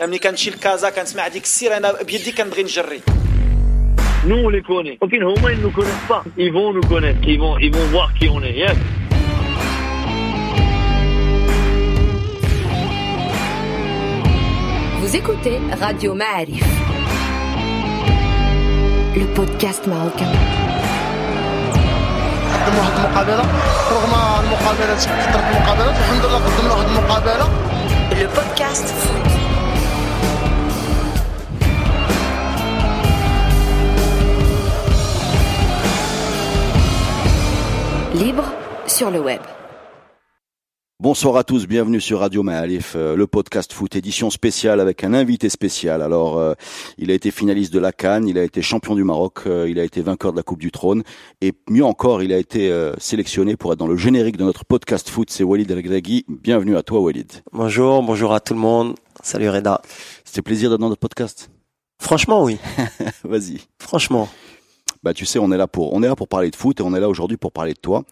ملي كنمشي لكازا كنسمع ديك السير انا بيدي كنبغي نجري Nous, on les connaît. Ok, Homa, ils ne nous connaissent pas. Ils vont nous connaître. Ils vont, ils vont voir qui on est. Yes. Vous écoutez Radio Ma'arif, le podcast marocain. قدموا واحد المقابله رغم المقابلات كثرت المقابلات الحمد لله قدمنا واحد المقابله Le podcast foot. Libre sur le web. Bonsoir à tous, bienvenue sur Radio Maalif, euh, le podcast foot édition spéciale avec un invité spécial. Alors, euh, il a été finaliste de la Cannes, il a été champion du Maroc, euh, il a été vainqueur de la Coupe du Trône et mieux encore, il a été euh, sélectionné pour être dans le générique de notre podcast foot. C'est Walid El Gregui. Bienvenue à toi, Walid. Bonjour, bonjour à tout le monde. Salut Reda. C'était plaisir d'être dans notre podcast? Franchement, oui. Vas-y. Franchement. Bah, tu sais, on est là pour, on est là pour parler de foot et on est là aujourd'hui pour parler de toi.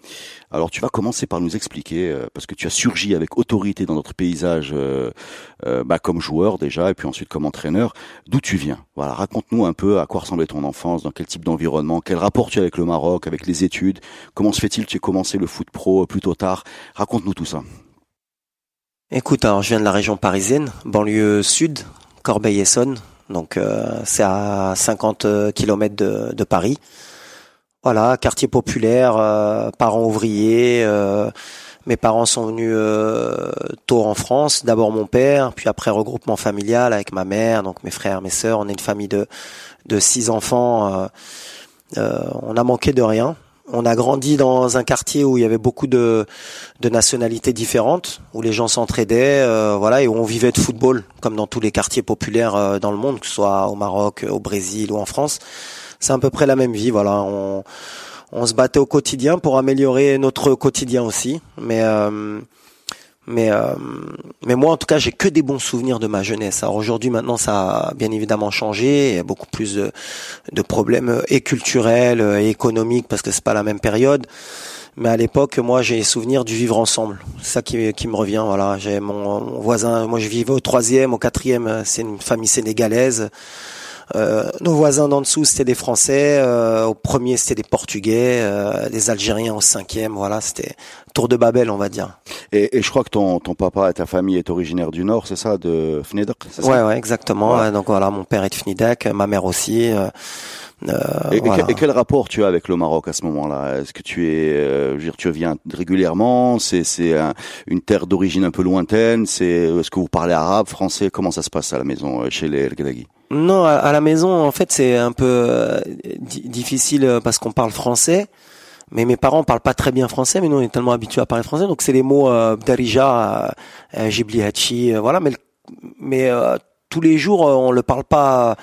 Alors, tu vas commencer par nous expliquer, euh, parce que tu as surgi avec autorité dans notre paysage, euh, euh, bah, comme joueur déjà, et puis ensuite comme entraîneur, d'où tu viens? Voilà, raconte-nous un peu à quoi ressemblait ton enfance, dans quel type d'environnement, quel rapport tu as avec le Maroc, avec les études, comment se fait-il que tu aies commencé le foot pro plutôt tard? Raconte-nous tout ça. Écoute, alors je viens de la région parisienne, banlieue sud, Corbeil-Essonne. Donc euh, c'est à 50 km de, de Paris. Voilà, quartier populaire, euh, parents ouvriers. euh, mes parents sont venus euh, tôt en France. D'abord mon père, puis après regroupement familial avec ma mère, donc mes frères, mes sœurs. On est une famille de de six enfants. euh, euh, on a manqué de rien. On a grandi dans un quartier où il y avait beaucoup de, de nationalités différentes, où les gens s'entraidaient, euh, voilà, et où on vivait de football, comme dans tous les quartiers populaires euh, dans le monde, que ce soit au Maroc, au Brésil ou en France. C'est à peu près la même vie, voilà. On, on se battait au quotidien pour améliorer notre quotidien aussi, mais euh, mais euh, mais moi en tout cas j'ai que des bons souvenirs de ma jeunesse. Alors aujourd'hui maintenant ça a bien évidemment changé, il y a beaucoup plus de, de problèmes euh, et culturels euh, et économiques parce que c'est pas la même période. Mais à l'époque, moi, j'ai souvenir du vivre ensemble. C'est ça qui, qui me revient. Voilà, j'ai mon, mon voisin. Moi, je vivais au troisième, au quatrième. euh, C'est une famille sénégalaise. Euh, nos voisins d'en dessous, c'était des Français. Euh, au premier, c'était des Portugais. Euh, les Algériens au cinquième. Voilà, c'était tour de Babel, on va dire. Et, et je crois que ton, ton papa et ta famille est originaire du Nord, c'est ça, de ça? Ouais, ouais, exactement. Ouais, Donc voilà, mon père est de Fnidak, ma mère aussi. Euh, Et, voilà. quel- et quel rapport tu as avec le Maroc à ce moment-là? Est-ce que tu es, euh, je veux dire, tu viens régulièrement? C'est c'est un- une terre d'origine un peu lointaine? C'est est-ce que vous parlez arabe, français? Comment ça se passe à la maison euh, chez les El Gdagui Non, à, à la maison, en fait, c'est un peu di- difficile parce qu'on parle français. Mais mes parents parlent pas très bien français, mais nous on est tellement habitués à parler français, donc c'est les mots euh, Darija, euh, Jibli Hachi, voilà. Mais euh, tous les jours on le parle pas,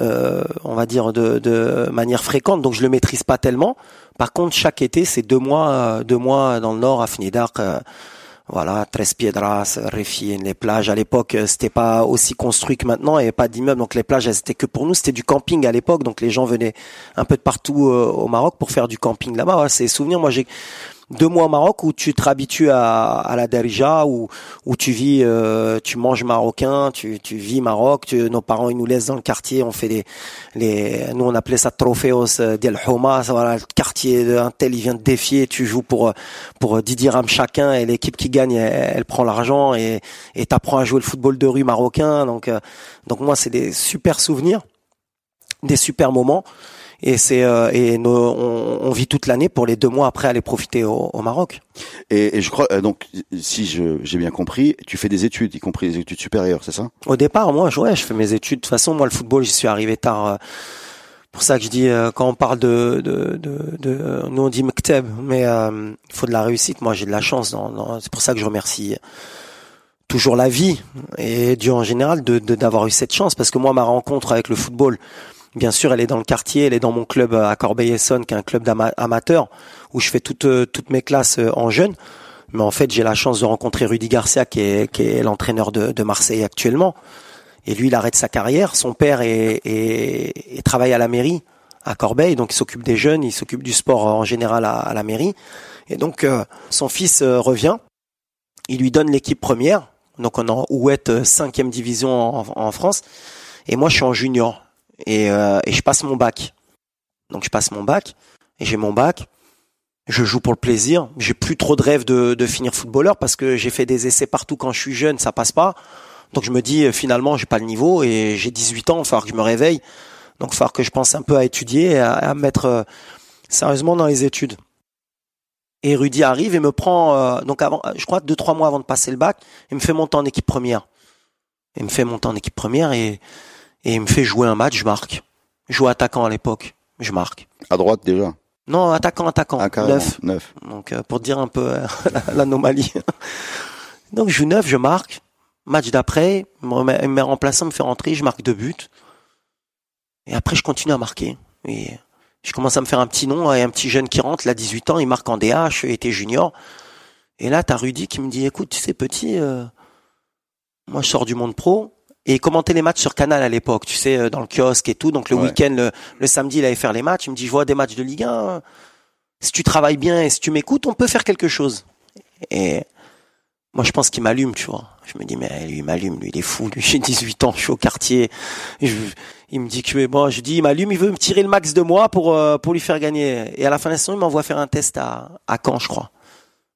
euh, on va dire de, de manière fréquente, donc je le maîtrise pas tellement. Par contre, chaque été, c'est deux mois, deux mois dans le nord à Fnidark. euh, voilà, Tres Piedras, Refien, les plages. À l'époque, euh, c'était pas aussi construit que maintenant, avait pas d'immeubles, donc les plages, elles étaient que pour nous. C'était du camping à l'époque, donc les gens venaient un peu de partout euh, au Maroc pour faire du camping là-bas. Voilà, c'est souvenirs. Moi, j'ai deux mois au Maroc où tu te habitues à, à la Darija, où, où tu vis, euh, tu manges marocain, tu, tu vis Maroc. Tu, nos parents, ils nous laissent dans le quartier. On fait des, les, nous on appelait ça Trofeos euh, del Homa. Voilà, le quartier d'un tel, il vient te défier. Tu joues pour pour 10 dirhams chacun et l'équipe qui gagne, elle, elle prend l'argent et et t'apprends à jouer le football de rue marocain. Donc euh, donc moi, c'est des super souvenirs, des super moments. Et c'est euh, et nos- on, on vit toute l'année pour les deux mois après aller profiter au, au Maroc. et, et je crois euh, donc, si j'ai bien compris, tu fais des études, y compris des études supérieures, c'est ça? Au départ, moi, je, ouais, je fais mes études. De toute façon, moi, le football, j'y suis arrivé tard. euh, pour ça que je dis, euh, quand on parle de, de, de, de nous on dit mekteb, mais euh, il faut de la réussite. Moi, j'ai de la chance. Dans, dans- c'est pour ça que je remercie toujours la vie et Dieu en général de de- d'avoir eu cette chance. Parce que moi, ma rencontre avec le football, bien sûr, elle est dans le quartier, elle est dans mon club à Corbeil-Essonne, qui est un club d'amateurs, où je fais toutes, euh, mes classes euh, en jeunes. Mais en fait, j'ai la chance de rencontrer Rudy Garcia, qui est, l'entraîneur de, Marseille actuellement. Et lui, il arrête sa carrière. Son père travaille à la mairie à Corbeil, donc il s'occupe des jeunes, il s'occupe du sport en général à, la mairie. Et donc, euh, son fils euh, revient, il lui donne l'équipe première Donc on est en Ouette, euh, cinquième division en France. Et moi, je suis en junior. Et, euh, et je passe mon bac. Donc je passe mon bac. Et j'ai mon bac. Je joue pour le plaisir. J'ai plus trop de rêve de, de finir footballeur parce que j'ai fait des essais partout quand je suis jeune, ça passe pas. Donc je me dis euh, finalement j'ai pas le niveau et j'ai 18 ans, il va falloir que je me réveille. Donc il va falloir que je pense un peu à étudier, et à, à me mettre euh, sérieusement dans les études. Et Rudy arrive et me prend euh, donc avant, je crois deux trois mois avant de passer le bac, il me fait monter en équipe première. Il me fait monter en équipe première et et il me fait jouer un match, je marque. Je joue attaquant à l'époque, je marque. À droite déjà. Non, attaquant, attaquant. Ah, neuf. Neuf. Donc euh, pour dire un peu euh, l'anomalie. Donc je joue neuf, je marque. Match d'après, il me remplaçant, me fait rentrer, je marque deux buts. Et après je continue à marquer. Et je commence à me faire un petit nom, et un petit jeune qui rentre, il a 18 ans, il marque en DH, il était junior. Et là, t'as Rudy qui me dit, écoute, tu sais petit, euh, moi je sors du monde pro. Et il commentait les matchs sur Canal à l'époque, tu sais, euh, dans le kiosque et tout. Donc le Ouais. week-end, le, le samedi, il allait faire les matchs. Il me dit, je vois des matchs de Ligue 1. Si tu travailles bien et si tu m'écoutes, on peut faire quelque chose. Et moi, je pense qu'il m'allume, tu vois. Je me dis, mais lui, il m'allume, lui, il est fou. Lui, j'ai 18 ans, je suis au quartier. Je- il me dit que bon, je dis, il m'allume, il veut me tirer le max de moi pour euh, pour lui faire gagner. Et à la fin de la saison, il m'envoie faire un test à à Caen, je crois.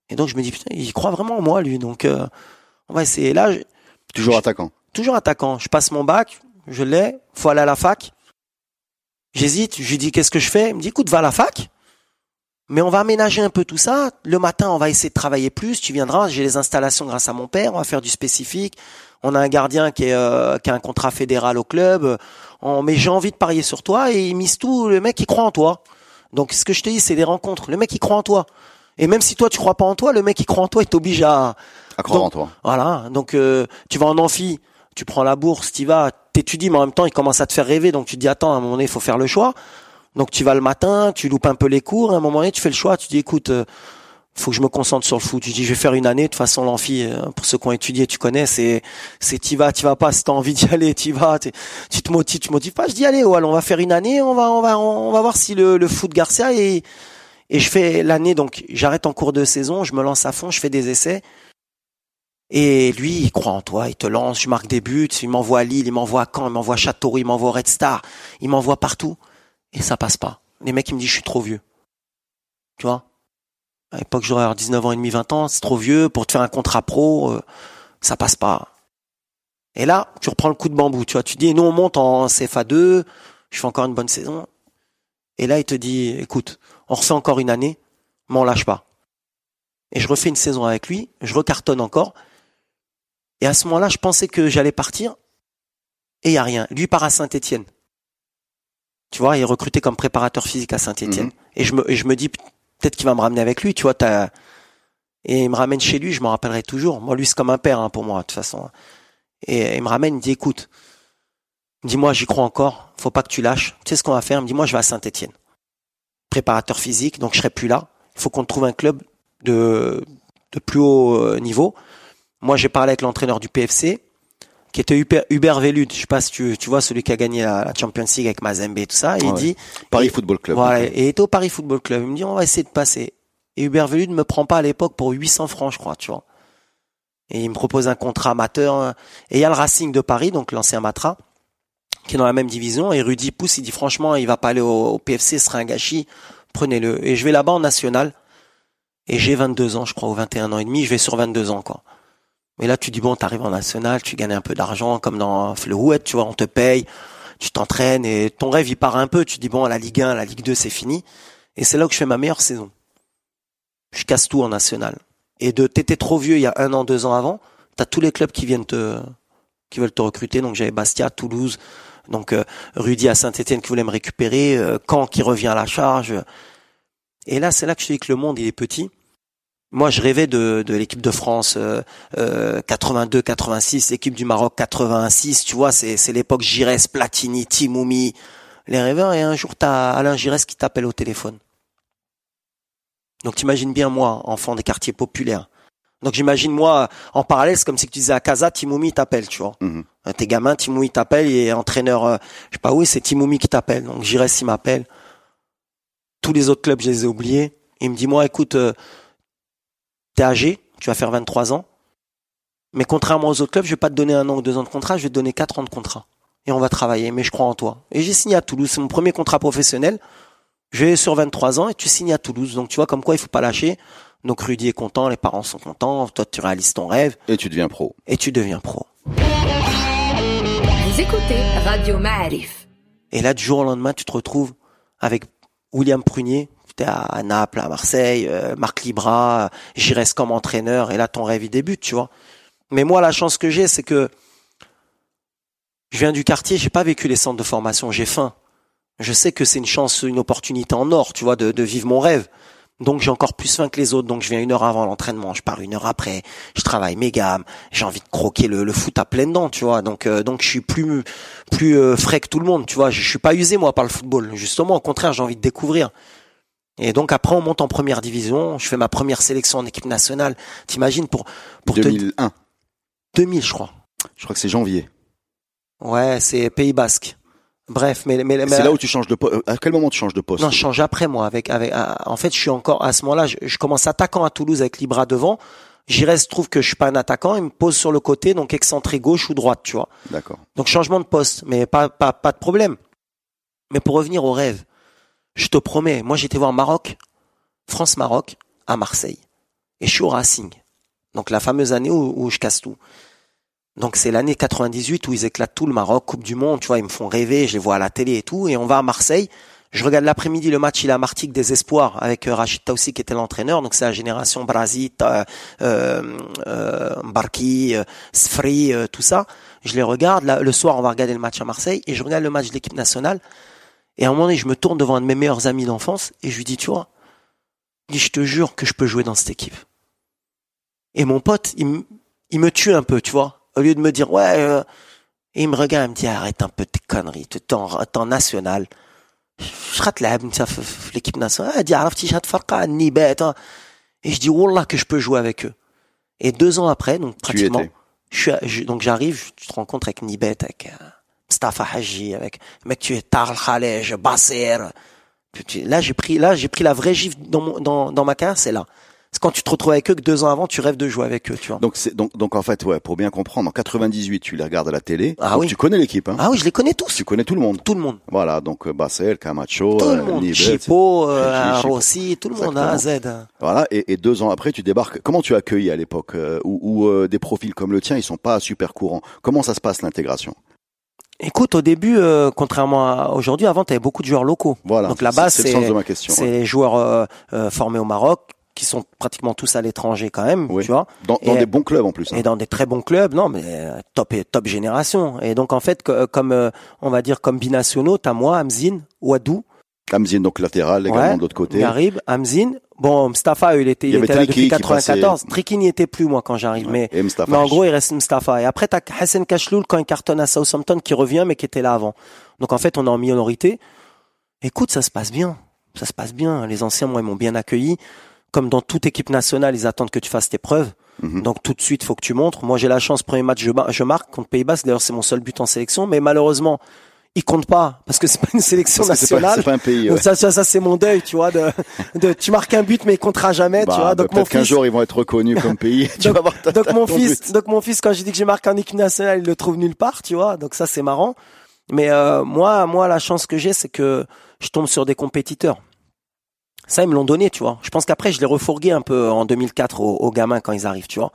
Et donc je me dis, putain, il croit vraiment en moi, lui. Donc euh, on va essayer. Là, je- Toujours attaquant. toujours attaquant. Je passe mon bac, je l'ai, faut aller à la fac. J'hésite, je lui dis qu'est-ce que je fais? Il me dit écoute, va à la fac. Mais on va aménager un peu tout ça. Le matin, on va essayer de travailler plus. Tu viendras. J'ai les installations grâce à mon père. On va faire du spécifique. On a un gardien qui, est, euh, a un contrat fédéral au club. Mais j'ai envie de parier sur toi et il mise tout. Le mec, il croit en toi. Donc, ce que je te dis, c'est des rencontres. Le mec, il croit en toi. Et même si toi, tu crois pas en toi, le mec, il croit en toi, il t'oblige à, À croire Donc, en toi. voilà, donc euh, tu vas en amphi, tu prends la bourse, tu vas, t'étudies, mais en même temps, il commence à te faire rêver, donc tu te dis, attends, à un moment donné, il faut faire le choix. Donc tu vas le matin, tu loupes un peu les cours, à un moment donné, tu fais le choix, tu dis, écoute, euh, faut que je me concentre sur le foot. Tu dis, je vais faire une année, de toute façon, l'amphi, euh, pour ceux qui ont étudié, tu connais, c'est, c'est t'y vas, t'y vas pas, si t'as envie d'y aller, t'y vas, tu te motives, tu te motives pas, je dis, allez, ouais, on va faire une année, on va, on va, on va voir si le, le foot Garcia et, et je fais l'année, donc j'arrête en cours de saison, je me lance à fond, je fais des essais. Et lui, il croit en toi, il te lance, je marque des buts, il m'envoie à Lille, il m'envoie à Caen, il m'envoie à Châteauroux, il m'envoie au Red Star, il m'envoie partout. Et ça passe pas. Les mecs, ils me disent, je suis trop vieux. Tu vois? À l'époque, j'aurais 19 ans et demi, 20 ans, c'est trop vieux pour te faire un contrat pro, euh, ça passe pas. Et là, tu reprends le coup de bambou, tu vois, tu dis, nous, on monte en CFA2, je fais encore une bonne saison. Et là, il te dit, écoute, on refait encore une année, mais on lâche pas. Et je refais une saison avec lui, je recartonne encore. Et à ce moment-là, je pensais que j'allais partir. Et il y a rien. Lui part à Saint-Étienne. Tu vois, il est recruté comme préparateur physique à Saint-Étienne. Mhm. Et je me, et je me dis, peut-être qu'il va me ramener avec lui, tu vois, t'as, et il me ramène chez lui, je m'en rappellerai toujours. Moi, lui, c'est comme un père, hein, pour moi, de toute façon. Et il me ramène, il me dit, écoute, il me dit, moi, j'y crois encore, faut pas que tu lâches. Tu sais ce qu'on va faire? Il me dit, moi, je vais à Saint-Étienne. Préparateur physique, donc je serai plus là. Il faut qu'on trouve un club de, de plus haut euh, niveau. Moi, j'ai parlé avec l'entraîneur du PFC, qui était Hubert, Hubert Velud. Je sais pas si tu, tu vois, celui qui a gagné la, la Champions League avec Mazembe et tout ça. Et il dit, Paris Et- Football Club. voilà, Ok. et il était au Paris Football Club. Il me dit, on va essayer de passer. Et Hubert Velud ne me prend pas à l'époque pour 800 francs, je crois, tu vois. Et il me propose un contrat amateur. Et il y a le Racing de Paris, donc l'ancien Matra, qui est dans la même division. Et Rudy pousse, il dit, franchement, il va pas aller au, au PFC, ce serait un gâchis. Prenez-le. Et je vais là-bas en national. Et j'ai 22 ans, je crois, ou 21 ans et demi. Je vais sur 22 ans, quoi. Mais là, tu dis, bon, t'arrives en national, tu gagnes un peu d'argent, comme dans le Rouette, tu vois, on te paye, tu t'entraînes et ton rêve, il part un peu. Tu dis, bon, la Ligue 1, la Ligue 2, c'est fini. Et c'est là que je fais ma meilleure saison. Je casse tout en national. Et de, t'étais trop vieux il y a un an, deux ans avant, t'as tous les clubs qui viennent te, qui veulent te recruter. Donc j'avais Bastia, Toulouse, donc euh, Rudy à Saint-Etienne qui voulait me récupérer, euh, Caen qui revient à la charge. Et là, c'est là que je dis que le monde, il est petit. Moi, je rêvais de, de l'équipe de France euh, euh, 82-86, l'équipe du Maroc 86. Tu vois, c'est, c'est l'époque Giresse, Platini, Timoumi, les rêveurs. Et un jour, t'as Alain Giresse qui t'appelle au téléphone. Donc, t'imagines bien moi, enfant des quartiers populaires. Donc, j'imagine moi, en parallèle, c'est comme si tu disais à Casa, Timoumi t'appelle, tu vois. Mhm. Euh, T'es gamin, Timoumi t'appelle, et entraîneur, euh, je sais pas où, c'est Timoumi qui t'appelle. Donc, Giresse, il m'appelle. Tous les autres clubs, je les ai oubliés. Il me dit, moi, écoute, euh, t'es âgé, tu vas faire 23 ans. Mais contrairement aux autres clubs, je vais pas te donner un an ou deux ans de contrat, je vais te donner quatre ans de contrat. Et on va travailler, mais je crois en toi. Et j'ai signé à Toulouse, c'est mon premier contrat professionnel. Je vais sur 23 ans et tu signes à Toulouse. Donc tu vois comme quoi il faut pas lâcher. Donc Rudy est content, les parents sont contents, toi tu réalises ton rêve Et tu deviens pro. et tu deviens pro. Vous écoutez Radio Ma'arif. Et là, du jour au lendemain, tu te retrouves avec William Prunier. Tu es à Naples, à Marseille, euh, Marc Libra, j'y reste comme entraîneur, et là, ton rêve, il débute, tu vois. Mais moi, la chance que j'ai, c'est que je viens du quartier, j'ai pas vécu les centres de formation, j'ai faim. Je sais que c'est une chance, une opportunité en or, tu vois, de, vivre mon rêve. Donc j'ai encore plus faim que les autres, donc je viens une heure avant l'entraînement, je pars une heure après, je travaille mes gammes, j'ai envie de croquer le, le foot à pleines dents, tu vois. Donc euh, donc je suis plus plus euh, frais que tout le monde, tu vois. Je, je suis pas usé moi par le football, justement au contraire, j'ai envie de découvrir. Et donc après on monte en première division, je fais ma première sélection en équipe nationale. T'imagines pour pour te 2001. 2000 je crois. Je crois que c'est janvier. Ouais, c'est Pays Basque. Bref, mais mais, mais C'est là où tu changes de poste. À quel moment tu changes de poste? Non, je change après moi. Avec, avec, en fait, je suis encore à ce moment-là. Je, je commence attaquant à Toulouse avec Libra devant. J'y reste, trouve que je suis pas un attaquant. Il me pose sur le côté, donc excentré gauche ou droite, tu vois. D'accord. Donc changement de poste, mais pas pas pas de problème. Mais pour revenir au rêve, je te promets, moi j'étais voir Maroc, France Maroc à Marseille, et je suis au Racing. Donc la fameuse année où, où je casse tout. Donc c'est l'année 98 où ils éclatent tout le Maroc, Coupe du Monde, tu vois, ils me font rêver, je les vois à la télé et tout, et on va à Marseille. Je regarde l'après-midi le match, il est à Martigues des Espoirs avec euh, Rachid Taoussi qui était l'entraîneur, donc c'est la génération Brazit, euh, euh, euh, Barki, euh, Sfri, euh, tout ça. Je les regarde, là, le soir on va regarder le match à Marseille, et je regarde le match de l'équipe nationale, et à un moment donné, je me tourne devant un de mes meilleurs amis d'enfance et je lui dis, tu vois, je te jure que je peux jouer dans cette équipe. Et mon pote, il, il me tue un peu, tu vois. Au lieu de me dire, ouais, euh, et il me regarde, il me dit, arrête un peu tes conneries, t'es en, en national. Je rate l'équipe nationale. Ah, Elle dit, hein. et je dis, Wallah, que je peux jouer avec eux. Et deux ans après, donc pratiquement, je, suis, donc j'arrive, tu te rencontres avec Nibet, avec, euh, Mustafa Haji, avec mec tu es Tarl Khalej, Basser. Là j'ai pris, là j'ai pris la vraie gifle dans, mon- dans, dans ma carrière, c'est là. C'est quand tu te retrouves avec eux que deux ans avant, tu rêves de jouer avec eux, tu vois. Donc, c'est, donc, donc en fait, ouais, pour bien comprendre, en 98, tu les regardes à la télé. Ah Donc, oui. Tu connais l'équipe, hein. Ah oui, je les connais tous, Tu connais tout le monde. tout le monde, Voilà, donc euh, Bassel, Camacho, tout euh, le monde, Nibet, Chipo, euh, Chipo. Rossi, tout le monde, A à Z. Voilà, et, et deux ans après, tu débarques. Comment tu as accueilli à l'époque euh, où, où, euh, des profils comme le tien, ils sont pas super courants? Comment ça se passe l'intégration? Écoute, au début, euh, contrairement à aujourd'hui, avant, tu avais beaucoup de joueurs locaux. Voilà. Donc là-bas, c'est, c'est le c'est- sens de ma question. C'est ouais. les joueurs euh, euh, formés au Maroc, qui sont pratiquement tous à l'étranger quand même, Oui. tu vois. Dans, dans et- des bons clubs en plus. hein. et dans des très bons clubs, non, mais euh, top et top génération. Et donc en fait, que- comme euh, on va dire comme binationaux, t'as moi, Hamzin, Wadou, Hamzin, donc latéral, également Ouais. de l'autre côté. Garib, Hamzin. Bon, Mustafa, il était, Il était là depuis qui 94. passait- Triki n'y était plus moi quand j'arrive, Ouais. mais mais en gros, il reste Mustafa. Et après, t'as Hassan Kachloul quand il cartonne à Southampton qui revient, mais qui était là avant. Donc en fait, on est en minorité. Écoute, ça se passe bien. Ça se passe bien. Les anciens, moi, ils m'ont bien accueilli. Comme dans toute équipe nationale, ils attendent que tu fasses tes preuves. Mhm. Donc tout de suite, faut que tu montres. Moi, j'ai la chance, premier match, je, mar- je marque contre Pays Basque. D'ailleurs, c'est mon seul but en sélection. Mais malheureusement, il compte pas parce que c'est pas une sélection Parce que c'est pas, nationale. c'est pas un pays. Donc ouais. ça, ça, ça c'est mon deuil, tu vois. De, de, tu marques un but, mais il comptera jamais, Bah, tu vois. bah, Donc mon peut-être qu'un jour ils vont être reconnus comme pays. tu Donc- vas voir ta- donc ta- mon fils, but. donc mon fils, quand j'ai dit que j'ai marqué en équipe nationale, il le trouve nulle part, tu vois. Donc ça, c'est marrant. Mais euh, moi, moi, la chance que j'ai, c'est que je tombe sur des compétiteurs. Ça, ils me l'ont donné, tu vois. Je pense qu'après, je l'ai refourgué un peu en 2004 aux, aux gamins quand ils arrivent, tu vois.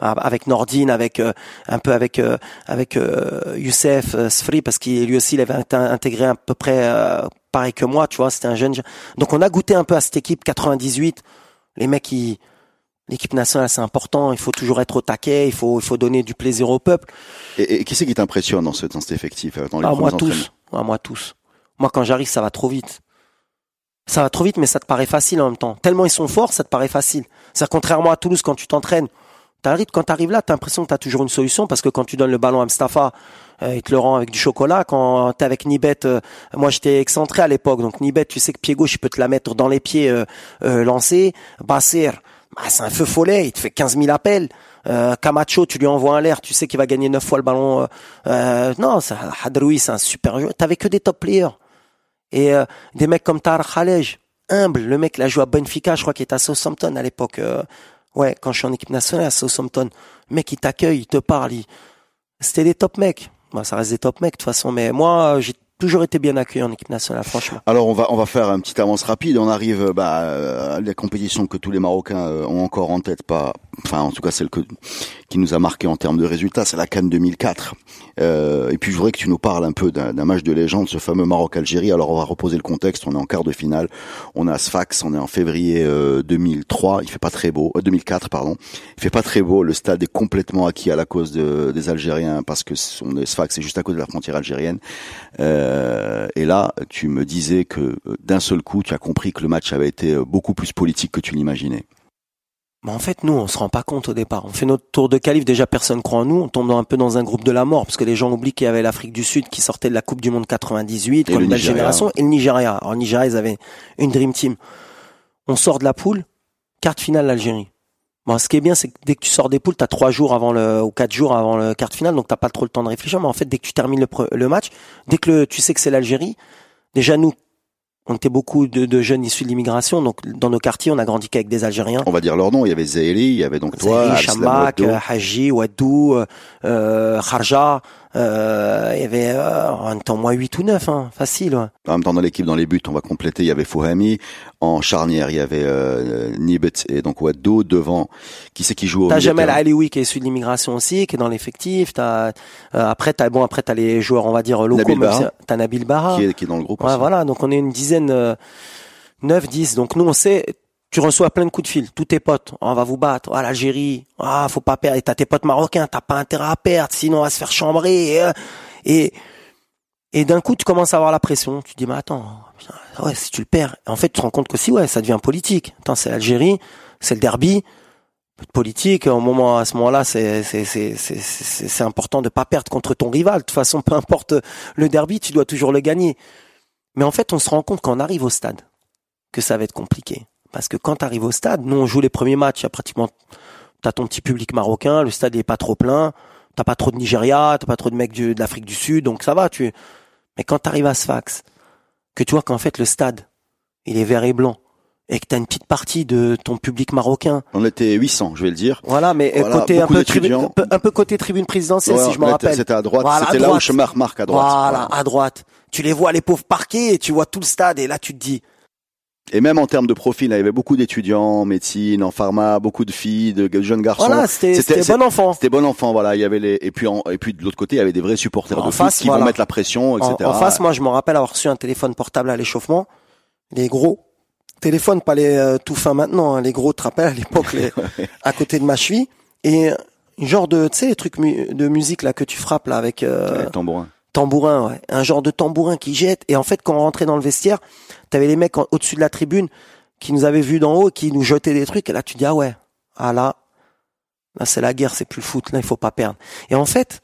Avec Nordine, avec euh, un peu avec euh, avec euh, Youssef euh, Sfri, parce qu'il lui aussi, il avait int- intégré à peu près euh, pareil que moi, tu vois. C'était un jeune. Donc on a goûté un peu à cette équipe 98. Les mecs, ils L'équipe nationale, c'est important. Il faut toujours être au taquet. Il faut, il faut donner du plaisir au peuple. Et, et qui c'est qui t'impressionne dans, ce, dans cet effectif euh, dans les Ah, moi tous. Ah, moi tous. Moi, quand j'arrive, ça va trop vite. Ça va trop vite, mais ça te paraît facile en même temps. Tellement ils sont forts, ça te paraît facile. C'est contrairement à Toulouse, quand tu t'entraînes, t'arrives, quand t'arrives là, t'as l'impression que t'as toujours une solution parce que quand tu donnes le ballon à Mustafa, euh, il te le rend avec du chocolat. Quand t'es avec Nibet, euh, moi j'étais excentré à l'époque, donc Nibet, tu sais que pied gauche, il peut te la mettre dans les pieds euh, euh, lancés. Basser, bah, c'est un feu follet, il te fait 15 000 appels. Euh, Camacho, tu lui envoies un l'air, tu sais qu'il va gagner 9 fois le ballon. non, ça, Hadroui, c'est un super joueur. T'avais que des top players. Et des mecs comme Tar Khalej, humble, le mec, il a joué à Benfica, je crois qu'il était à Southampton à l'époque. Euh, Ouais, quand je suis en équipe nationale à Southampton, le mec il t'accueille, il te parle, il... c'était des top mecs. Bah, ça reste des top mecs de toute façon, mais moi j'ai toujours été bien accueilli en équipe nationale, franchement. Alors on va on va faire un petit avance rapide. On arrive bah, à la compétition que tous les Marocains euh, ont encore en tête, pas enfin en tout cas celle que qui nous a marqué en termes de résultats, c'est la Cannes 2004. Euh, et puis je voudrais que tu nous parles un peu d'un match de légende, ce fameux Maroc-Algérie. Alors on va reposer le contexte. On est en quart de finale. On est à Sfax. On est en février euh, 2003. Il fait pas très beau. Euh, 2004 pardon. Il fait pas très beau. Le stade est complètement acquis à la cause de- des Algériens parce que on est Sfax, juste à côté de la frontière algérienne. Euh, et là, tu me disais que euh, d'un seul coup, tu as compris que le match avait été euh, beaucoup plus politique que tu l'imaginais. Mais en fait, nous, on se rend pas compte au départ. On fait notre tour de qualif, déjà personne croit en nous. On tombe dans un peu dans un groupe de la mort, parce que les gens oublient qu'il y avait l'Afrique du Sud qui sortait de la Coupe du Monde 98, Et comme belle génération, et le Nigeria. Alors, Nigeria, ils avaient une dream team. On sort de la poule, quart de finale l'Algérie. Bon, ce qui est bien, c'est que dès que tu sors des poules, t'as trois jours avant le, ou quatre jours avant le quart de finale, donc t'as pas trop le temps de réfléchir. Mais en fait, dès que tu termines le, pre- le match, dès que le- tu sais que c'est l'Algérie, déjà nous, on était beaucoup de, de jeunes issus de l'immigration, donc dans nos quartiers, on a grandi qu'avec des Algériens. On va dire leur nom. Il y avait Zéli, il y avait donc toi, Chamak, euh, Haji, Wadou, euh, euh, Kharja, euh, il y avait euh, en temps moins 8 ou 9, hein, facile. Ouais. En même temps, dans l'équipe, dans les buts, on va compléter. Il y avait Fouhami. En charnière, il y avait euh, Nibet et donc Waddo. Devant, qui c'est qui joue au T'as Jamel Alioui qui est issu de l'immigration aussi, qui est dans l'effectif. T'as euh, après t'as bon après t'as les joueurs on va dire locaux. Nabil T'as Nabil Bara. qui est, qui est dans le groupe Ouais, aussi. voilà, donc on est une dizaine, euh, 9, 10. Donc nous, on sait, tu reçois plein de coups de fil. Tous tes potes, on va vous battre. Ah, l'Algérie, ah, faut pas perdre. Et t'as tes potes marocains, t'as pas intérêt à perdre, sinon on va se faire chambrer. Et, euh, et, et d'un coup, tu commences à avoir la pression. Tu dis, mais attends, ouais, si tu le perds. En fait, tu te rends compte que si, ouais, ça devient politique. Attends, c'est l'Algérie, c'est le derby. Politique, au moment, à ce moment-là, c'est, c'est, c'est, c'est important de pas perdre contre ton rival. De toute façon, peu importe le derby, tu dois toujours le gagner. Mais en fait, on se rend compte quand on arrive au stade que ça va être compliqué. Parce que quand tu arrives au stade, nous on joue les premiers matchs, il y a pratiquement t'as ton petit public marocain, le stade il est pas trop plein, t'as pas trop de Nigeria, t'as pas trop de mecs de l'Afrique du Sud, donc ça va, tu. Mais quand tu arrives à Sfax, que tu vois qu'en fait le stade il est vert et blanc et que t'as une petite partie de ton public marocain, On était 800, je vais le dire. voilà, mais Voilà, côté un peu, tribune, un peu côté tribune présidentielle Ouais, si je me rappelle. C'était à droite. Voilà, c'était là où chemin marque à droite. Voilà, à droite. Tu les vois les pauvres parqués et tu vois tout le stade et là tu te dis Et même en termes de profil, il y avait beaucoup d'étudiants en médecine, en pharma, beaucoup de filles, de jeunes garçons. voilà, c'était bon enfant. C'était bon enfant, voilà. Il y avait les et puis en- et puis de l'autre côté, il y avait des vrais supporters En de face, foot qui voilà. vont mettre la pression, etc. en face, moi, je me rappelle avoir reçu un téléphone portable à l'échauffement. Les gros téléphones, pas les euh, tout fins maintenant, hein, les gros, tu te rappelles, à l'époque, les- à côté de ma cheville. Et euh, genre de, tu sais, les trucs mu- de musique là que tu frappes là avec euh, Ouais, tambourin. tambourin, ouais. un genre de tambourin qui jette. Et en fait, quand on rentrait dans le vestiaire, t'avais les mecs au-dessus de la tribune qui nous avaient vus d'en haut, qui nous jetaient des trucs. Et là, tu dis ah ouais, ah là, là c'est la guerre, c'est plus le foot. Là, il faut pas perdre. Et en fait,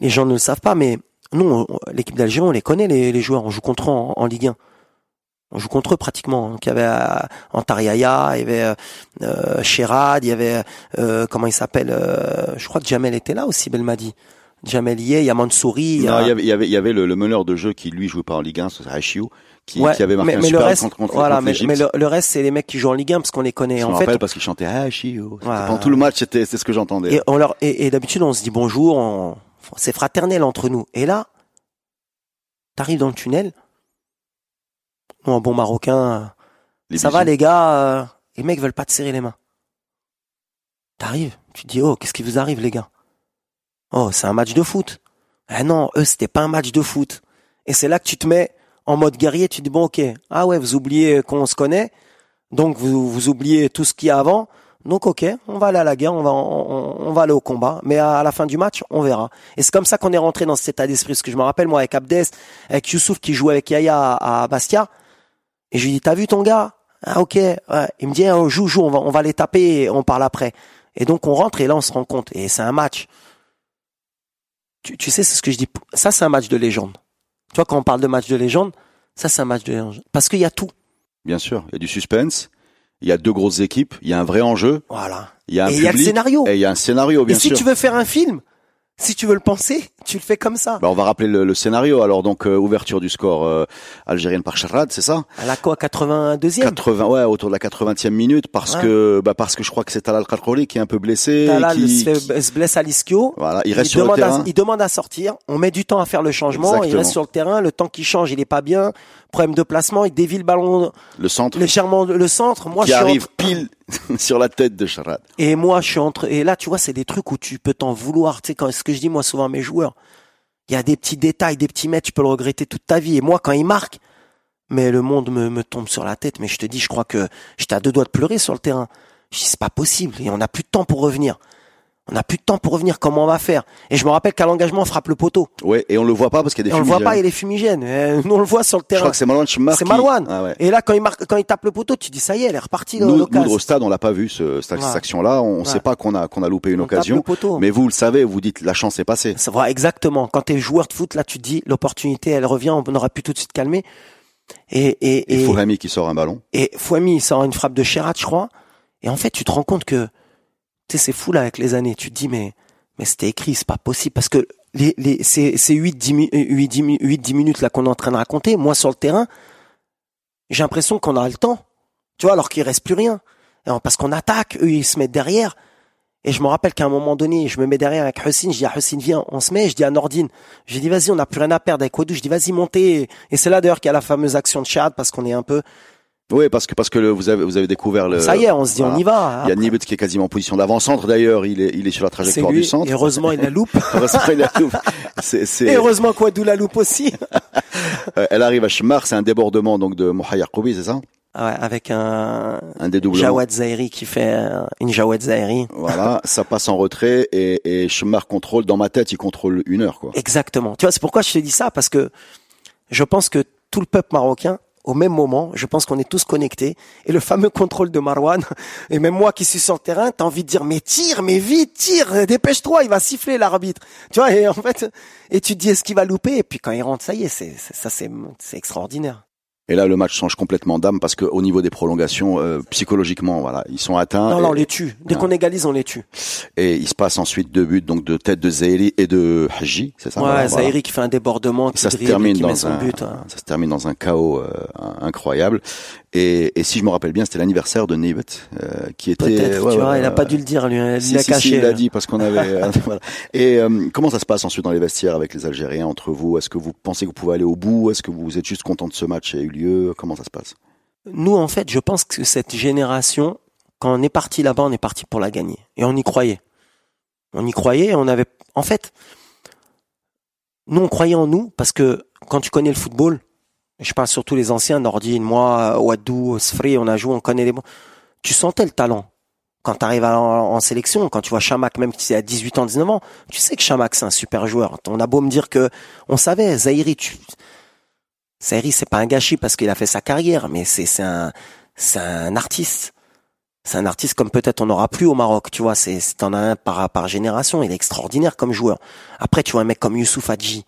les gens ne le savent pas, mais nous, l'équipe d'Algérie, on les connaît les, joueurs. On joue contre eux en, Ligue 1. On joue contre eux pratiquement. Il y avait euh, Antariaya, il y avait euh, euh, Sherad, il y avait euh, comment il s'appelle euh, Je crois que Jamel était là aussi, Belmadi. Jamel y est, il y a Mansouri. il y avait, le meneur de jeu qui lui jouait pas en Ligue 1, c'est Hachiou, qui, Ouais, qui avait marqué mais, un mais le super reste, contre, contre, voilà, contre mais, le, le reste, c'est les mecs qui jouent en Ligue 1 parce qu'on les connaît. Je en me fait, rappelle parce qu'il chantait Hachiou. C'était Ouais. Pendant tout le match, c'était, c'est ce que j'entendais. et, on leur, et, et d'habitude, on se dit bonjour, on- c'est fraternel entre nous. Et là, t'arrives dans le tunnel, nous, un bon marocain, Les ça bisous. va les gars, euh, les mecs veulent pas te serrer les mains. T'arrives, tu te dis, oh, qu'est-ce qui vous arrive les gars? Oh, c'est un match de foot. Ah non, eux, c'était pas un match de foot. Et c'est là que tu te mets en mode guerrier, tu dis, bon, ok, ah ouais, vous oubliez qu'on se connaît, donc vous, vous oubliez tout ce qu'il y a avant, donc ok, on va aller à la guerre, on va, on, on va aller au combat, mais à, la fin du match, on verra. Et c'est comme ça qu'on est rentré dans cet état d'esprit, parce que je me rappelle, moi, avec Abdes, avec Youssouf qui jouait avec Yaya à, à Bastia, et je lui dis, t'as vu ton gars? Ah ok, ouais. il me dit, oh, joue, joue, on va, on va les taper et on parle après. Et donc on rentre et là on se rend compte, et c'est un match. Tu, tu sais, c'est ce que je dis, ça c'est un match de légende. Tu vois, quand on parle de match de légende, ça c'est un match de légende. Parce qu'il y a tout. Bien sûr, il y a du suspense, il y a deux grosses équipes, il y a un vrai enjeu, Voilà. il y a un Et il public, y a le scénario. et il y a un scénario, bien et si sûr. tu veux faire un film, Si tu veux le penser, tu le fais comme ça. Bah, on va rappeler le, le scénario. Alors donc euh, ouverture du score euh, algérienne par Charrad, c'est ça? À la quoi 82e 80 ouais autour de la 80e minute parce Ouais. que bah parce que je crois que c'est Talal Khalkhouli qui est un peu blessé Talal qui, se, fait- se blesse à l'ischio. voilà, il Il reste sur le demande, terrain. à, il demande à sortir. On met du temps à faire le changement. Il reste sur le terrain. Le temps qu'il change, il est pas bien. Problème de placement. Il dévie le ballon le centre légèrement le centre. Moi, qui je suis arrive pile sur la tête de Charrad. Et moi, je suis entre. Et là, tu vois, c'est des trucs où tu peux t'en vouloir. Tu sais, quand ce que je dis moi souvent à mes joueurs, il y a des petits détails, des petits mètres, tu peux le regretter toute ta vie. Et moi, quand il marque, mais le monde me, me tombe sur la tête. Mais je te dis, je crois que j'étais à deux doigts de pleurer sur le terrain. Je dis, c'est pas possible. Et on n'a plus de temps pour revenir. On n'a plus de temps pour revenir. Comment on va faire? Et je me rappelle qu'à l'engagement, on frappe le poteau. Ouais, et on le voit pas parce qu'il y a Et des on le voit pas, fumigènes. il est fumigène. Euh, Nous, on le voit sur le Je terrain. crois que c'est Marouane Chmar C'est qui- Marouane. Ah ouais. Et là, quand il marque, quand il tape le poteau, tu dis, ça y est, elle est repartie. Nous, nous, au stade, on l'a pas vu ce, cette, Ouais. action-là. On Ouais. sait pas qu'on a qu'on a loupé une On tape le occasion. poteau. Mais vous le savez, vous dites la chance est passée. Ça va exactement. Quand tu es joueur de foot, là, tu te dis l'opportunité, elle revient, on aurait pu tout de suite calmer. Et et Et et, Fouhami qui sort un ballon. et Fouami il sort une frappe de Sherat, je crois. Et en fait, tu te rends compte que tu sais, c'est fou là avec les années. Tu te dis mais mais c'était écrit, c'est pas possible parce que les les ces ces 8 10 mi- 8 10 mi- 8 10 minutes là qu'on est en train de raconter, moi sur le terrain, j'ai l'impression qu'on a le temps. Tu vois, alors qu'il reste plus rien. Parce qu'on attaque, eux ils se mettent derrière. Et je me rappelle qu'à un moment donné, je me mets derrière avec Hussein, je dis à Hussein, viens, on se met, je dis à Nordine, j'ai dit, vas-y, on n'a plus rien à perdre avec Wadou, je dis, vas-y, montez. Et c'est là d'ailleurs qu'il y a la fameuse action de Chad, parce qu'on est un peu, Oui, parce que parce que le- vous avez vous avez découvert le. ça y est, on se dit, voilà. on y va. Il y a Nibet qui est quasiment en position d'avant-centre. D'ailleurs, il est il est sur la trajectoire lui, du centre. et heureusement, il la loupe. Heureusement, il a tout. C'est- c'est- Et heureusement que Wadou la loupe aussi. euh, elle arrive à Chmar, c'est un débordement donc de Mohaïa Koubi, c'est ça? Ah ouais, avec un Un dédoublement. Jawad Zahiri qui fait euh, une Jawad Zahiri. Voilà, ça passe en retrait et, et contrôle. Dans ma tête, il contrôle une heure, quoi. Exactement. Tu vois, c'est pourquoi je te dis ça, parce que je pense que tout le peuple marocain, au même moment, je pense qu'on est tous connectés. Et le fameux contrôle de Marwan, et même moi qui suis sur le terrain, t'as envie de dire, mais tire, mais vite, tire, dépêche-toi, il va siffler l'arbitre. Tu vois, et en fait, et tu te dis, est-ce qu'il va louper? Et puis quand il rentre, ça y est, c'est, ça, c'est, c'est extraordinaire. Et là, le match change complètement d'âme parce que au niveau des prolongations, euh, psychologiquement, voilà, ils sont atteints. non, et, là, on les tue. Dès qu'on égalise, on les tue. et il se passe ensuite deux buts, donc de tête de Zahiri et de Haji, c'est ça ouais, voilà, voilà. Zahiri qui fait un débordement, qui ça se termine qui met dans son un, but. ouais. ça se termine dans un chaos euh, incroyable. Et, et si je me rappelle bien, c'était l'anniversaire de Nibet euh, qui était. Peut-être, ouais, tu ouais, vois, il a pas dû le dire, lui, il Si, l'a si, caché. si, il a euh. dit parce qu'on avait. euh, voilà. Et euh, comment ça se passe ensuite dans les vestiaires avec les Algériens entre vous? Est-ce que vous pensez que vous pouvez aller au bout? Est-ce que vous êtes juste content de ce match lieu Comment ça se passe? Nous, en fait, je pense que cette génération, quand on est parti là-bas, on est parti pour la gagner. Et on y croyait. On y croyait, on avait, en fait, nous, on croyait en nous parce que quand tu connais le football, je parle surtout les anciens, Nordine, moi, Wadou, Sfri, on a joué, on connaît les bons. Tu sentais le talent. Quand tu arrives en, sélection, quand tu vois Chamak, même si c'est à 18 ans, 19 ans, tu sais que Chamak, c'est un super joueur. On a beau me dire que, on savait, Zahiri, tu, Zahiri, c'est pas un gâchis parce qu'il a fait sa carrière, mais c'est, un, un artiste. C'est un artiste comme peut-être on n'aura plus au Maroc, tu vois. C'est, t'en as un par, par génération. Il est extraordinaire comme joueur. Après, tu vois un mec comme Youssouf Hadji,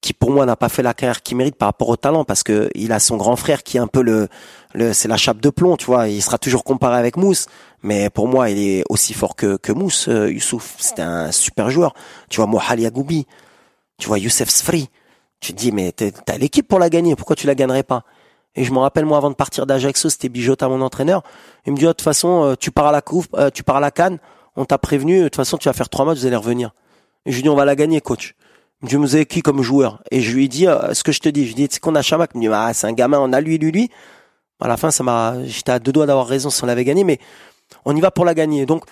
qui pour moi n'a pas fait la carrière qu'il mérite par rapport au talent, parce que il a son grand frère qui est un peu le, le c'est la chape de plomb, tu vois. Il sera toujours comparé avec Mousse, mais pour moi, il est aussi fort que, que Mousse, euh, Youssouf. C'était un super joueur. Tu vois, Mohal Yagoubi, tu vois, Youssef Sfri. Tu dis, mais t'as l'équipe pour la gagner, pourquoi tu la gagnerais pas? Et je me rappelle, moi, avant de partir d'Ajaccio, c'était Bijota, mon entraîneur. Il me dit, oh, de toute façon, euh, tu pars à la coupe, euh, tu pars à la canne, on t'a prévenu, de toute façon, tu vas faire trois matchs, vous allez revenir. Et je lui dis, on va la gagner, coach. Il me avez qui comme joueur? Et je lui ai dit, euh, ce que je te dis, je lui dit, c'est qu'on a Chamac. Il me dit, ah, c'est un gamin, on a lui, lui, lui. À la fin, ça m'a, j'étais à deux doigts d'avoir raison si on l'avait gagné, mais on y va pour la gagner. Donc,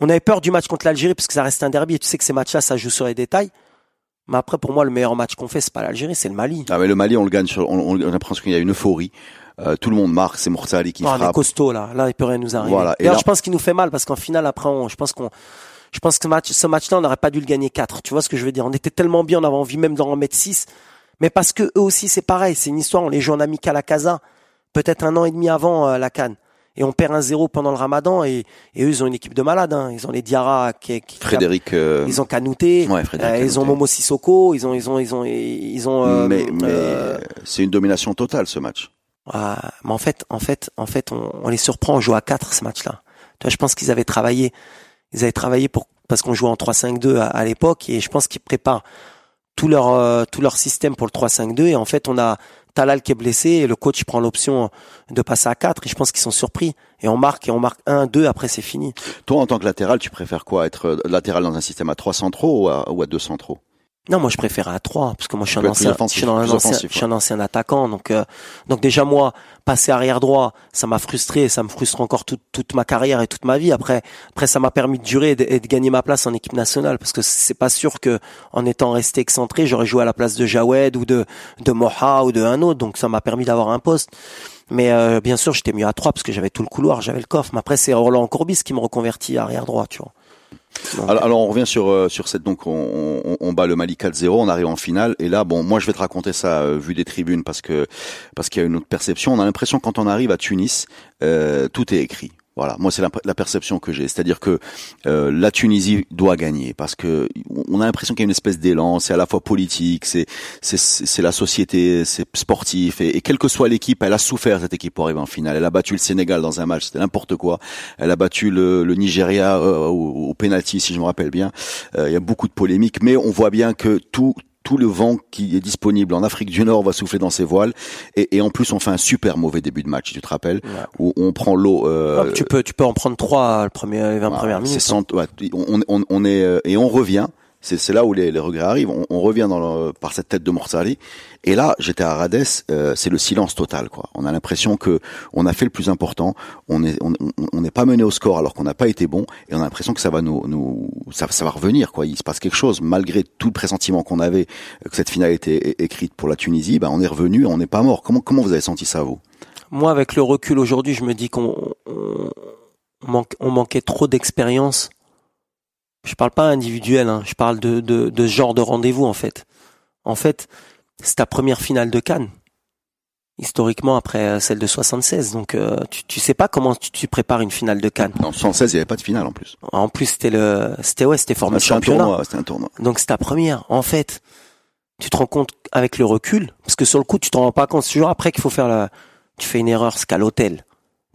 on avait peur du match contre l'Algérie parce que ça reste un derby et tu sais que ces matchs-là, ça joue sur les détails. Mais après, pour moi, le meilleur match qu'on fait, c'est pas l'Algérie, c'est le Mali. Ah mais le Mali, on le gagne. Sur, on, on, on qu'il y a une euphorie. Euh, tout le monde marque. C'est Moursali qui Non, on est frappe. costaud là. Là, il peut rien nous arriver. Voilà. Et D'ailleurs, là- je pense qu'il nous fait mal parce qu'en finale, après, on, je pense qu'on, je pense que ce match, ce match-là, on n'aurait pas dû le gagner 4. Tu vois ce que je veux dire? On était tellement bien, on avait envie même d'en remettre 6. Mais parce que eux aussi, c'est pareil. C'est une histoire. On les joue en amical à Casa, peut-être un an et demi avant euh, la Cannes. Et on perd un 0 pendant le Ramadan. Et, et eux, ils ont une équipe de malades. Hein. Ils ont les Diarra qui, qui Frédéric. euh, Ils ont Kanouté. Ouais, Frédéric euh, ils ont. Momo Sissoko. Ils ont, ils ont, ils ont, ils ont. euh, mais mais euh, c'est une domination totale ce match. ah, mais en fait, en fait, en fait, on, on les surprend. On joue à 4 ce match-là. Tu vois, je pense qu'ils avaient travaillé, ils avaient travaillé pour parce qu'on jouait en 3-5-2 à, à l'époque et je pense qu'ils préparent tout leur euh, tout leur système pour le 3-5-2 et en fait on a Talal qui est blessé et le coach prend l'option de passer à 4 et je pense qu'ils sont surpris. Et on marque et on marque 1 2 après c'est fini. Toi, en tant que latéral, tu préfères quoi? Être euh, latéral dans un système à trois centraux ou à, ou à deux centraux? Non, moi je préfère à 3 parce que moi je suis un ancien, offensif, je suis un ancien, offensif, je suis un ancien attaquant donc euh, donc déjà moi passer arrière droit, ça m'a frustré, ça me frustre encore toute toute ma carrière et toute ma vie. Après après ça m'a permis de durer et de, et de gagner ma place en équipe nationale parce que c'est pas sûr que en étant resté excentré, j'aurais joué à la place de Jawed ou de de Moha ou de un autre donc ça m'a permis d'avoir un poste. Mais euh, bien sûr, j'étais mieux à 3 parce que j'avais tout le couloir, j'avais le coffre. Mais après, c'est Roland Courbis qui me reconvertit arrière droit, tu vois. Alors, on revient sur euh, sur cette donc on, on, on bat le Mali 4-0, on arrive en finale et là bon moi je vais te raconter ça euh, vu des tribunes parce que parce qu'il y a une autre perception. On a l'impression quand on arrive à Tunis euh, tout est écrit. Voilà, moi c'est la, la perception que j'ai, c'est-à-dire que euh, la Tunisie doit gagner parce que on a l'impression qu'il y a une espèce d'élan, c'est à la fois politique, c'est c'est la société, c'est sportif et, et quelle que soit l'équipe, elle a souffert cette équipe pour arriver en finale. Elle a battu le Sénégal dans un match, c'était n'importe quoi. Elle a battu le, le Nigeria euh, au, au penalty si je me rappelle bien. Euh, il y a beaucoup de polémiques, mais on voit bien que tout tout le vent qui est disponible en Afrique du Nord va souffler dans ses voiles et, et en plus on fait un super mauvais début de match, tu te rappelles, où on prend l'eau. euh, hop, tu peux tu peux en prendre 3 le premier les 20 voilà, premières minutes. c'est cent- ouais, on, on, on est euh, et on revient. C'est là où les, les regrets arrivent. On, on revient dans le- par cette tête de Morsali. Et là, j'étais à Rades. euh, c'est le silence total. Quoi. On a l'impression que on a fait le plus important. On on on- on n'est pas mené au score alors qu'on n'a pas été bon. Et on a l'impression que ça va nous nous ça, ça va revenir. Quoi. Il se passe quelque chose malgré tout le pressentiment qu'on avait que cette finale était écrite pour la Tunisie. Ben on est revenu. On n'est pas mort. Comment comment vous avez senti ça vous? Moi, avec le recul aujourd'hui, je me dis qu'on on manquait trop d'expérience. Je parle pas individuel, hein, je parle de, de, de ce genre de rendez-vous en fait. En fait, c'est ta première finale de Cannes. Historiquement, après euh, celle de 76. Donc, euh, tu, tu sais pas comment tu, tu prépares une finale de Cannes. En 76, il n'y avait pas de finale en plus. En plus, c'était le, c'était ouais, c'était C'était un championnat. tournoi. C'était un tournoi. Donc c'est ta première. En fait, tu te rends compte avec le recul, parce que sur le coup, tu t'en rends pas compte. C'est toujours après qu'il faut faire la. Tu fais une erreur, c'est qu'à l'hôtel.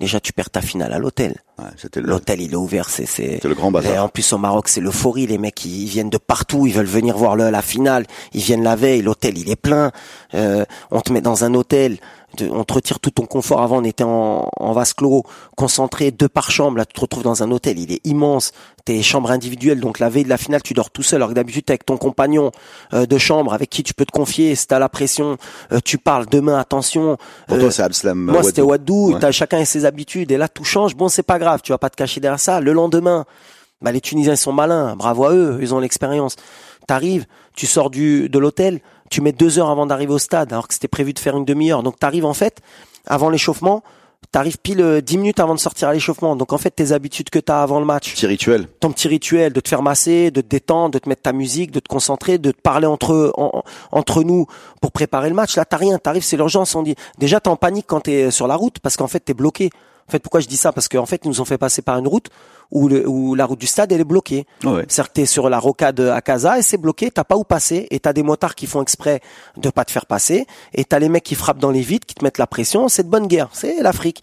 Déjà, tu perds ta finale à l'hôtel. Ouais, c'était le, L'hôtel, il est ouvert, c'est c'est. le grand Et bazar. en plus au Maroc, c'est l'euphorie. Les mecs, ils viennent de partout, ils veulent venir voir le, la finale. Ils viennent la veille, l'hôtel, il est plein. Euh, on te met dans un hôtel, de- on te retire tout ton confort. Avant, on était en, en vase clos, concentré, deux par chambre. Là, tu te retrouves dans un hôtel, il est immense. T'es chambre individuelle, donc la veille de la finale, tu dors tout seul. Alors que d'habitude, t'es avec ton compagnon euh, de chambre, avec qui tu peux te confier. Si t'as la pression, euh, tu parles. Demain, attention. Pour Euh, toi, c'est Abslam. moi, c'était Wadou. Ouais. T'as chacun ses habitudes. Et là, tout change. Bon, c'est pas grave. Tu vas pas te cacher derrière ça. Le lendemain, bah, les Tunisiens, ils sont malins. Bravo à eux. Ils ont l'expérience. T'arrives, tu sors du, de l'hôtel, tu mets deux heures avant d'arriver au stade, alors que c'était prévu de faire une demi-heure. Donc, t'arrives, en fait, avant l'échauffement, t'arrives pile euh, dix minutes avant de sortir à l'échauffement. Donc, en fait, tes habitudes que t'as avant le match Petit rituel. ton petit rituel de te faire masser, de te détendre, de te mettre ta musique, de te concentrer, de te parler entre en- entre nous pour préparer le match. Là, t'as rien, t'arrives, c'est l'urgence. On dit déjà t'es en panique quand t'es sur la route parce qu'en fait t'es bloqué. En fait, pourquoi je dis ça? Parce qu'en fait, ils nous ont fait passer par une route où, le, où la route du stade elle est bloquée. Ouais. C'est-à-dire que t'es sur la rocade à Casa et c'est bloqué, t'as pas où passer et t'as des motards qui font exprès de pas te faire passer et t'as les mecs qui frappent dans les vides, qui te mettent la pression. C'est de bonne guerre, c'est l'Afrique.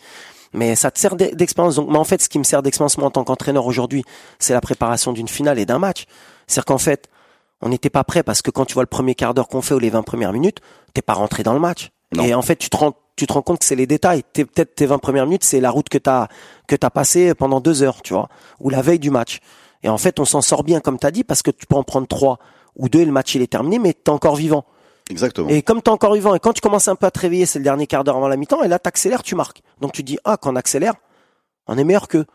Mais ça te sert d'e- d'expérience. Donc, mais en fait, ce qui me sert d'expérience moi en tant qu'entraîneur aujourd'hui, c'est la préparation d'une finale et d'un match. C'est-à-dire qu'en fait, on n'était pas prêt parce que quand tu vois le premier quart d'heure qu'on fait ou les 20 premières minutes, t'es pas rentré dans le match. Non. Et en fait, tu te rends, tu te rends compte que c'est les détails. T'es- Peut-être tes 20 premières minutes, c'est la route que t'as, que t'as passé pendant deux heures, tu vois, ou la veille du match. Et en fait, on s'en sort bien, comme t'as dit, parce que tu peux en prendre trois ou deux et le match il est terminé, mais t'es encore vivant. Exactement. Et comme t'es encore vivant, et quand tu commences un peu à te réveiller, c'est le dernier quart d'heure avant la mi-temps, et là t'accélères, tu marques. Donc tu dis, ah, quand on accélère, on est meilleur qu'eux.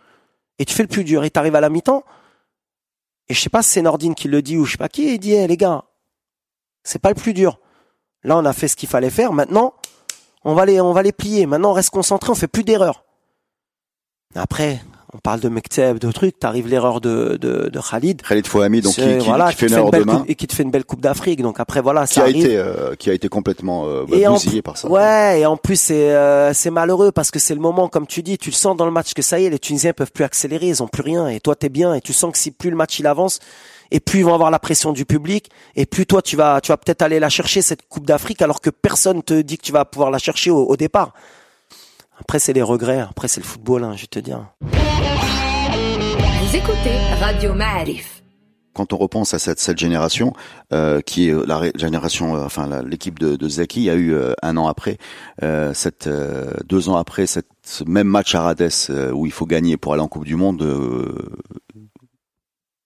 Et tu fais le plus dur, et t'arrives à la mi-temps, et je sais pas si c'est Nordine qui le dit ou je sais pas qui, il dit, Eh, les gars, c'est pas le plus dur. Là, on a fait ce qu'il fallait faire, maintenant, on va les, on va les plier. Maintenant, on reste concentré, on fait plus d'erreurs. Après, on parle de Mekteb, de trucs, t'arrives l'erreur de, de, de Khalid. Khalid Fouhami, donc qui, qui- voilà, qui fait une belle de main, coupe, et qui te fait une belle coupe d'Afrique. Donc après, voilà, qui ça a arrive. été, euh, qui a été complètement euh, en bousillé par ça. Ouais, et en plus c'est euh, c'est malheureux parce que c'est le moment, comme tu dis, tu le sens dans le match que ça y est, les Tunisiens peuvent plus accélérer, ils ont plus rien, et toi t'es bien, et tu sens que si plus le match il avance, et plus ils vont avoir la pression du public, et plus toi tu vas tu vas peut-être aller la chercher cette Coupe d'Afrique alors que personne te dit que tu vas pouvoir la chercher au, au départ. Après c'est les regrets, après c'est le football, hein, je vais te dire. Vous écoutez Radio Ma'arif. quand on repense à cette, cette génération, euh, qui est la génération, euh, enfin l'équipe de, de Zaki, il y a eu euh, un an après, euh, cette, euh, deux ans après, cette, ce même match à Rades euh, où il faut gagner pour aller en Coupe du Monde.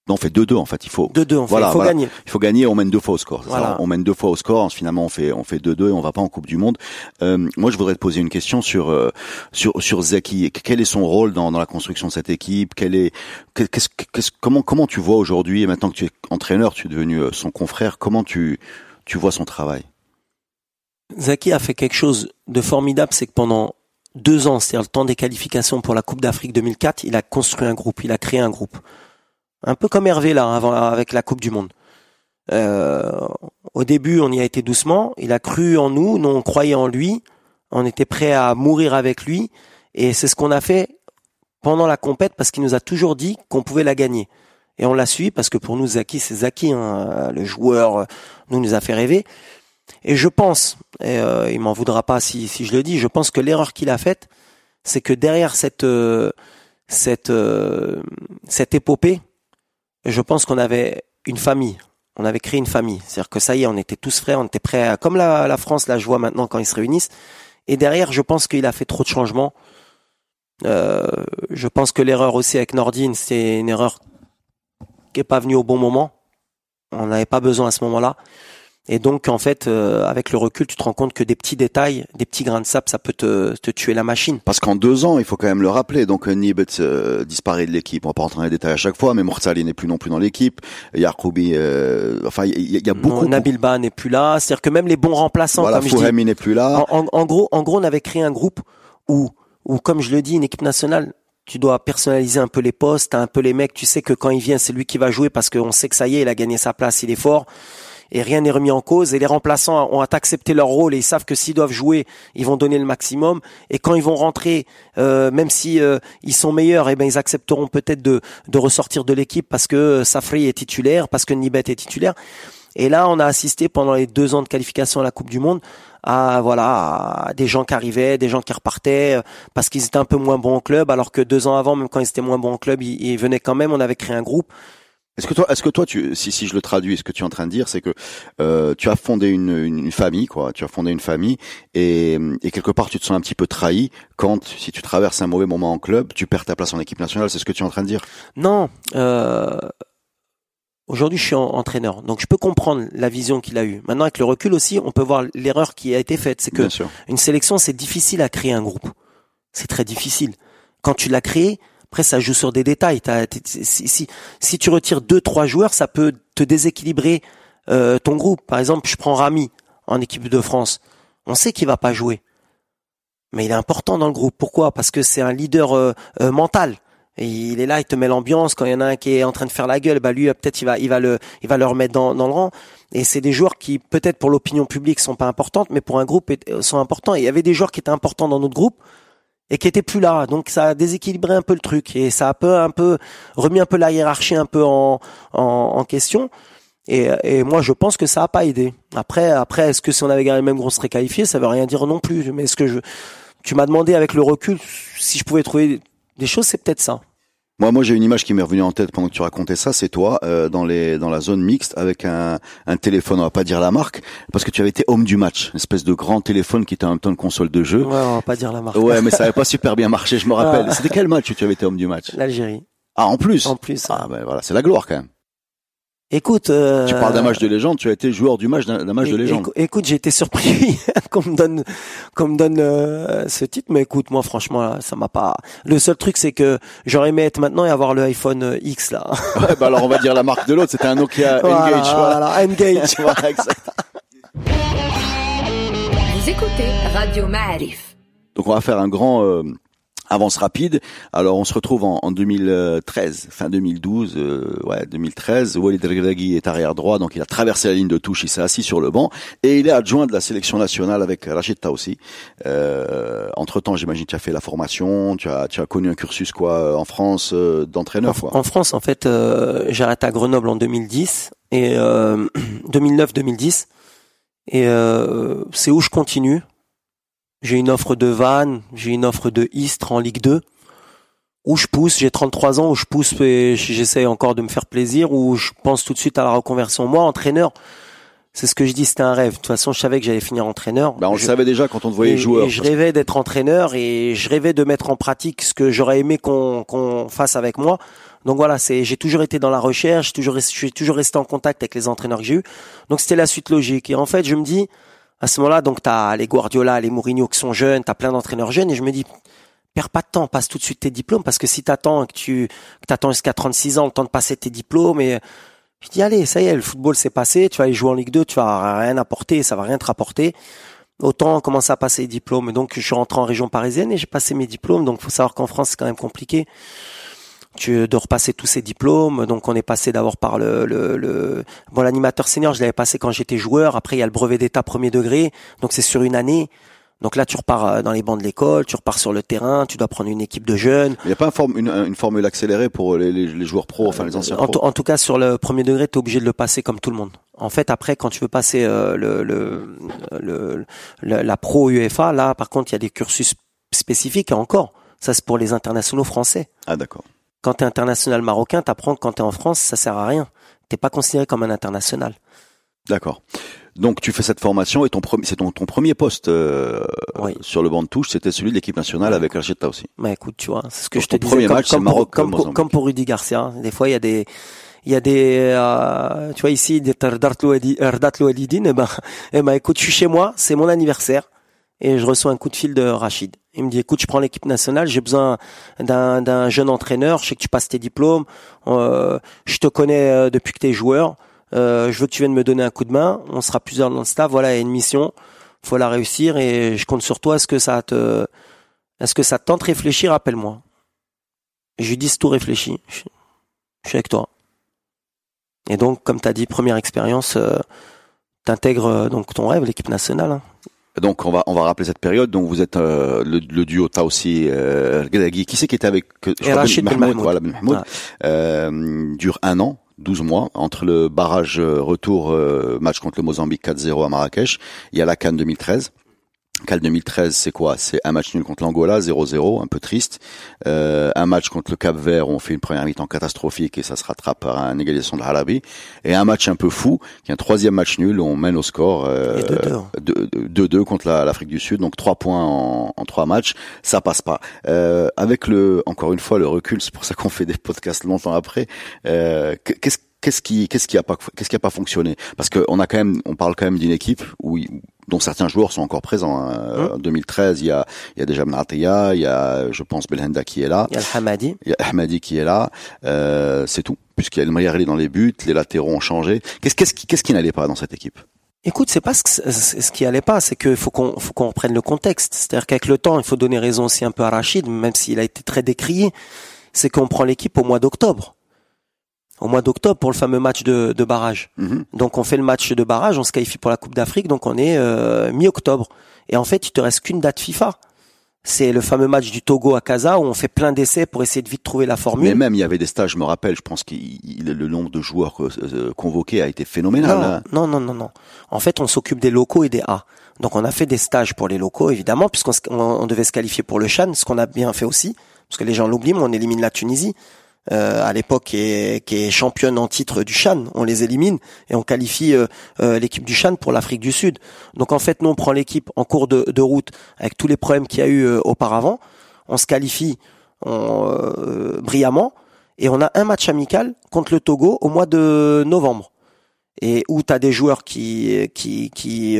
Non, on fait 2-2 en fait. Il faut, 2-2, on fait, Voilà, il faut voilà. gagner. il faut gagner. On mène deux fois au score. ça on mène deux fois au score. Finalement, on fait, on fait 2-2 et on va pas en Coupe du Monde. Euh, moi, je voudrais te poser une question sur euh, sur sur Zaki. Quel est son rôle dans, dans la construction de cette équipe? Quel est qu'est-ce, qu'est-ce, comment comment tu vois aujourd'hui et maintenant que tu es entraîneur, tu es devenu euh, son confrère. Comment tu tu vois son travail? Zaki a fait quelque chose de formidable, c'est que pendant deux ans, c'est-à-dire le temps des qualifications pour la Coupe d'Afrique 2004, il a construit un groupe, il a créé un groupe. Un peu comme Hervé là, avant avec la Coupe du Monde. Euh, au début, on y a été doucement. Il a cru en nous, nous on croyait en lui, on était prêt à mourir avec lui, et c'est ce qu'on a fait pendant la compète parce qu'il nous a toujours dit qu'on pouvait la gagner. Et on l'a suivi parce que pour nous, Zaki, c'est Zaki, hein, le joueur, euh, nous nous a fait rêver. Et je pense, et euh, il m'en voudra pas si, si je le dis, je pense que l'erreur qu'il a faite, c'est que derrière cette euh, cette cette épopée, je pense qu'on avait une famille. On avait créé une famille. C'est-à-dire que ça y est, on était tous frères, on était prêts à, comme la, la France, là je vois maintenant quand ils se réunissent. Et derrière, je pense qu'il a fait trop de changements. Euh, je pense que l'erreur aussi avec Nordine, c'est une erreur qui est pas venue au bon moment. On n'avait pas besoin à ce moment-là. Et donc, en fait, euh, avec le recul, tu te rends compte que des petits détails, des petits grains de sable, ça peut te, te tuer la machine. Parce qu'en deux ans, il faut quand même le rappeler. Donc euh, Nibet euh, disparaît de l'équipe. On va pas rentrer dans les détails à chaque fois, mais Mortali n'est plus non plus dans l'équipe. Yacoubi, euh, enfin, il y, y a beaucoup. Non, Nabil Ba n'est plus là. C'est-à-dire que même les bons remplaçants, voilà, comme n'est plus là. En, en- en gros, en gros, on avait créé un groupe où, où, comme je le dis, une équipe nationale, tu dois personnaliser un peu les postes, un peu les mecs, tu sais que quand il vient, c'est lui qui va jouer parce qu'on sait que ça y est, il a gagné sa place, il est fort. Et rien n'est remis en cause. Et les remplaçants ont accepté leur rôle et ils savent que s'ils doivent jouer, ils vont donner le maximum. Et quand ils vont rentrer, euh, même si euh, ils sont meilleurs, eh ben ils accepteront peut-être de, de ressortir de l'équipe parce que Safri est titulaire, parce que Nibet est titulaire. Et là, on a assisté pendant les deux ans de qualification à la Coupe du Monde à voilà à des gens qui arrivaient, des gens qui repartaient euh, parce qu'ils étaient un peu moins bons au club, alors que deux ans avant, même quand ils étaient moins bons au club, ils, ils venaient quand même. On avait créé un groupe. Est-ce que toi, est-ce que toi, tu, si, si je le traduis, ce que tu es en train de dire, c'est que euh, tu as fondé une, une, famille, quoi. Tu as fondé une famille et, et quelque part, tu te sens un petit peu trahi quand, si tu traverses un mauvais moment en club, tu perds ta place en équipe nationale. C'est ce que tu es en train de dire Non. Euh, Aujourd'hui, je suis en- entraîneur, donc je peux comprendre la vision qu'il a eue. Maintenant, avec le recul aussi, on peut voir l'erreur qui a été faite. C'est que une sélection, c'est difficile à créer un groupe. C'est très difficile. Quand tu l'as créé, après, ça joue sur des détails. Si, tu retires deux, trois joueurs, ça peut te déséquilibrer euh, ton groupe. Par exemple, je prends Rami en équipe de France. On sait qu'il va pas jouer, mais il est important dans le groupe. Pourquoi? Parce que c'est un leader euh, euh, mental. Il est là, il te met l'ambiance. Quand il y en a un qui est en train de faire la gueule, bah lui, peut-être il va, il va le, il va le remettre dans, le rang. Et c'est des joueurs qui, peut-être pour l'opinion publique, sont pas importantes, mais pour un groupe sont importants. Il y avait des joueurs qui étaient importants dans notre groupe et qui étaient plus là. Donc ça a déséquilibré un peu le truc et ça a peu, un peu remis un peu la hiérarchie un peu en, en, en question. Et, et moi, je pense que ça a pas aidé. Après, après, est-ce que si on avait gagné le même groupe, on serait qualifié Ça veut rien dire non plus. Mais est-ce que je, tu m'as demandé avec le recul si je pouvais trouver des choses, c'est peut-être ça. Moi, moi, j'ai une image qui m'est revenue en tête pendant que tu racontais ça. C'est toi euh, dans les dans la zone mixte avec un, un téléphone. On va pas dire la marque parce que tu avais été homme du match, une espèce de grand téléphone qui était en même temps une console de jeu. Ouais, on va pas dire la marque. Ouais, mais ça avait pas super bien marché, je me rappelle. Ah. C'était quel match où tu avais été homme du match? L'Algérie. Ah, en plus? En plus. Ah, ben voilà, c'est la gloire quand même. Écoute. euh, Tu parles d'un match de légende, tu as été joueur du match d'un match de légende. écou- Écoute, j'ai été surpris qu'on me donne, qu'on me donne euh, ce titre, mais écoute, moi, franchement, là, ça m'a pas. Le seul truc, c'est que j'aurais aimé être maintenant et avoir le iPhone euh, X là. Ouais, bah alors on va dire la marque de l'autre, c'était un Nokia Voilà, Engage. Voilà. voilà, Engage. Voilà, exact. Vous écoutez Radio Ma'arif. Donc on va faire un grand euh, avance rapide. Alors on se retrouve en, en 2013, fin 2012, euh, ouais 2013. Walid Regragui est arrière droit, donc il a traversé la ligne de touche, il s'est assis sur le banc et il est adjoint de la sélection nationale avec Rachid Taoussi. Euh, entre temps, j'imagine tu as fait la formation, tu as tu as connu un cursus quoi en France euh, d'entraîneur quoi. En France, en fait, euh, j'ai arrêté à Grenoble en 2010 et euh, 2009-2010 et euh, c'est où je continue. J'ai une offre de Vannes, j'ai une offre de Istres en Ligue 2 où je pousse, j'ai 33 ans, où je pousse et j'essaie encore de me faire plaisir, où je pense tout de suite à la reconversion. Moi, entraîneur, c'est ce que je dis, c'était un rêve. De toute façon, je savais que j'allais finir entraîneur. Bah, on le savait déjà quand on te voyait et, joueur. et je rêvais d'être entraîneur et je rêvais de mettre en pratique ce que j'aurais aimé qu'on fasse avec moi. Donc voilà, c'est j'ai toujours été dans la recherche, toujours je suis toujours resté en contact avec les entraîneurs que j'ai eu. Donc c'était la suite logique. Et en fait, je me dis à ce moment-là, donc t'as les Guardiola, les Mourinho qui sont jeunes, t'as plein d'entraîneurs jeunes, et je me dis perds pas de temps, passe tout de suite tes diplômes parce que si t'attends que tu que t'attends jusqu'à 36 ans le temps de passer tes diplômes et je dis allez, ça y est, le football c'est passé, tu vas aller jouer en Ligue 2, tu vas rien apporter, ça va rien te rapporter. Autant commencer à passer les diplômes. Donc je suis rentré en région parisienne et j'ai passé mes diplômes. Donc faut savoir qu'en France c'est quand même compliqué tu, de repasser tous ces diplômes. Donc on est passé d'abord par le, le, le- bon l'animateur senior, je l'avais passé quand j'étais joueur. Après il y a le brevet d'état premier degré, donc c'est sur une année. Donc là tu repars euh, dans les bancs de l'école, tu repars sur le terrain, tu dois prendre une équipe de jeunes. Il n'y a pas un une, une formule accélérée pour les, les- les joueurs pros, enfin les anciens En, pros. en tout cas, sur le premier degré, tu es obligé de le passer comme tout le monde. En fait, après, quand tu veux passer euh, le, le, le- le- la pro UEFA, là, par contre, il y a des cursus spécifiques et encore. Ça, c'est pour les internationaux français. Ah d'accord. Quand tu es international marocain, tu apprends que quand tu es en France, ça sert à rien. T'es pas considéré comme un international. D'accord. Donc tu fais cette formation et ton premier, c'est ton, ton premier poste euh, Oui. sur le banc de touche, c'était celui de l'équipe nationale avec Rachid aussi. Mais écoute, tu vois, c'est ce que Donc, je te disais. premier comme, match, comme Maroc, pour, comme, pour, Mozambique. comme pour Rudy Garcia. Des fois, il y a des, il y a des, euh, tu vois ici, des Tardat Louadi- Erdat Loualidine. Eh ben, eh ben, écoute, je suis chez moi, c'est mon anniversaire. Et je reçois un coup de fil de Rachid. Il me dit, écoute, je prends l'équipe nationale, j'ai besoin d'un, jeune entraîneur, je sais que tu passes tes diplômes, euh, je te connais euh, depuis que tu es joueur, euh, je veux que tu viennes me donner un coup de main, on sera plusieurs dans le staff, voilà, il y a une mission, faut la réussir et je compte sur toi, est-ce que ça te, est-ce que ça te tente réfléchir, appelle-moi. Je lui dis, tout réfléchi, je, suis avec toi. Et donc, comme tu as dit, première expérience, euh, t'intègres donc ton rêve, l'équipe nationale. hein. Donc on va on va rappeler cette période. Donc vous êtes euh, le, le duo t'as aussi euh. Qui c'est qui était avec je Et crois Rachid Mahmoud. Voilà Ben Mahmoud. Ouais. Euh, dure un an. 12 mois entre le barrage euh, retour euh, match contre le Mozambique 4-0 à Marrakech, il y a la Cannes 2013. Cannes 2013, c'est quoi? C'est un match nul contre l'Angola, 0-0, un peu triste. Euh, un match contre le Cap-Vert où on fait une première mi-temps catastrophique et ça se rattrape par une égalisation de l'Arabie. Et un match un peu fou, qui est un troisième match nul où on mène au score euh, Et 2-2. de- de- 2-2 contre la- l'Afrique du Sud, donc trois points en, en trois matchs, ça passe pas. Euh, avec le, encore une fois, le recul, c'est pour ça qu'on fait des podcasts longtemps après. Euh, que- qu'est-ce Qu'est-ce qui, qu'est-ce qui a pas, qu'est-ce qui a pas fonctionné? Parce qu'on a quand même, on parle quand même d'une équipe où, dont certains joueurs sont encore présents. hein. Hum. En 2013, il y a, il y a déjà Mnatia, il y a, je pense, Belhenda qui est là, Il y a Hamadi. il y a Ahmadi qui est là, euh, c'est tout. Puisqu'il y a le Mayarli dans les buts, les latéraux ont changé. Qu'est-ce, qu'est-ce qui, qu'est-ce qui n'allait pas dans cette équipe? Écoute, c'est pas ce, que- ce qui allait pas, c'est qu'il faut qu'on faut qu'on reprenne le contexte. C'est-à-dire qu'avec le temps, il faut donner raison aussi un peu à Rachid, même s'il a été très décrié. C'est qu'on prend l'équipe au mois d'octobre. Au mois d'octobre pour le fameux match de, de barrage. Mhm. Donc on fait le match de barrage, on se qualifie pour la Coupe d'Afrique, donc on est euh, mi-octobre. Et en fait, il te reste qu'une date FIFA. C'est le fameux match du Togo à Casa où on fait plein d'essais pour essayer de vite trouver la formule. Mais même il y avait des stages, je me rappelle, je pense que le nombre de joueurs euh, euh, convoqués a été phénoménal. hein. Non, non, non, non. En fait, on s'occupe des locaux et des A. Donc, on a fait des stages pour les locaux, évidemment, puisqu'on on devait se qualifier pour le Chan, ce qu'on a bien fait aussi, parce que les gens l'oublient, mais on élimine la Tunisie. Euh, à l'époque, qui est, qui est championne en titre du Chan, on les élimine et on qualifie euh, euh, l'équipe du Chan pour l'Afrique du Sud. Donc en fait, nous on prend l'équipe en cours de, de route avec tous les problèmes qu'il y a eu euh, auparavant, on se qualifie on, euh, brillamment et on a un match amical contre le Togo au mois de novembre et où tu as des joueurs qui qui qui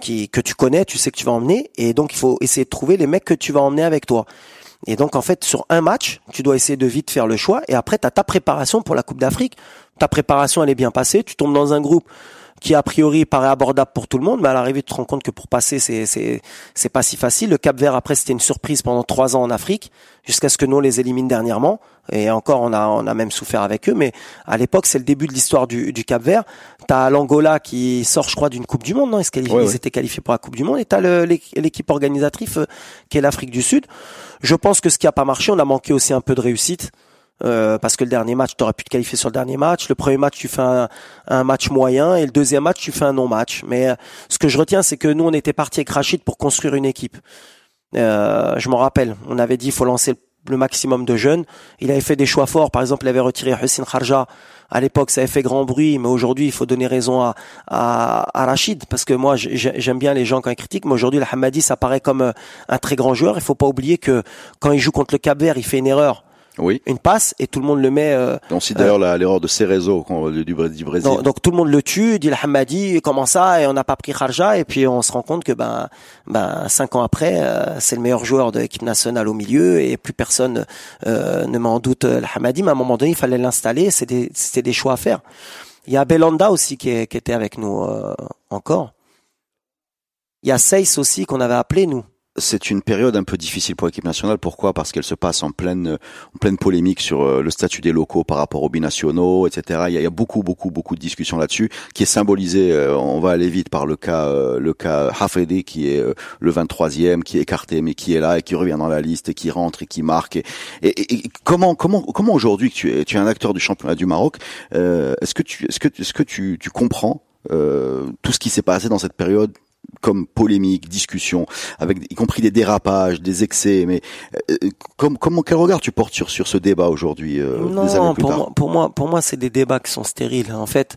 qui que tu connais, tu sais que tu vas emmener et donc il faut essayer de trouver les mecs que tu vas emmener avec toi. Et donc en fait sur un match, tu dois essayer de vite faire le choix et après tu ta préparation pour la Coupe d'Afrique. Ta préparation elle est bien passée, tu tombes dans un groupe qui a priori paraît abordable pour tout le monde, mais à l'arrivée tu te rends compte que pour passer c'est c'est c'est pas si facile. Le Cap Vert après c'était une surprise pendant trois ans en Afrique jusqu'à ce que nous on les élimine dernièrement et encore on a on a même souffert avec eux. Mais à l'époque c'est le début de l'histoire du du Cap Vert. T'as l'Angola qui sort je crois d'une Coupe du Monde, non? Ils, se qualifient- Ouais, ils ouais. étaient qualifiés pour la Coupe du Monde et t'as l'équipe organisatrice euh, qui est l'Afrique du Sud. Je pense que ce qui a pas marché, on a manqué aussi un peu de réussite. Euh, parce que le dernier match, tu aurais pu te qualifier sur le dernier match. Le premier match, tu fais un, match moyen et le deuxième match, tu fais un non-match. Mais euh, ce que je retiens, c'est que nous, on était parti avec Rachid pour construire une équipe. Euh, je m'en rappelle, on avait dit il faut lancer le maximum de jeunes. Il avait fait des choix forts. Par exemple, il avait retiré Hussein Kharja. À l'époque, ça avait fait grand bruit, mais aujourd'hui, il faut donner raison à, à, à Rachid, parce que moi, j'ai- j'aime bien les gens quand ils critiquent, mais aujourd'hui, le Hamadi, ça paraît comme un très grand joueur. Il faut pas oublier que quand il joue contre le Cap-Vert, il fait une erreur, Oui. une passe, et tout le monde le met... euh, On cite d'ailleurs la- l'erreur de Cerezo quand- du, du Brésil. donc, donc tout le monde le tue, dit le Hamadi, comment ça, et on n'a pas pris Kharja, et puis on se rend compte que ben, ben cinq ans après, euh, c'est le meilleur joueur de l'équipe nationale au milieu, et plus personne euh, ne met en doute euh, le Hamadi, mais à un moment donné, il fallait l'installer, c'était des, c'était des choix à faire. Il y a Belanda aussi qui, est- qui était avec nous euh, encore. Il y a Seiss aussi qu'on avait appelé nous. C'est une période un peu difficile pour l'équipe nationale. Pourquoi? Parce qu'elle se passe en pleine, en pleine polémique sur euh, le statut des locaux par rapport aux binationaux, etc. Il y a, beaucoup, beaucoup, beaucoup de discussions là-dessus, qui est symbolisé. euh, on va aller vite par le cas, euh, le cas Hafedi, qui est le 23e, qui est écarté, mais qui est là et qui revient dans la liste et qui rentre et qui marque. Et, et- et- comment, comment, comment aujourd'hui tu es, tu es un acteur du championnat du Maroc, euh, est-ce que tu, est-ce que, est-ce que tu, tu comprends euh, tout ce qui s'est passé dans cette période comme polémique, discussion, avec y compris des dérapages, des excès. Mais euh, comme, comment quel regard tu portes sur sur ce débat aujourd'hui euh, des années Non, plus pour tard moi, pour moi, pour moi, c'est des débats qui sont stériles. En fait,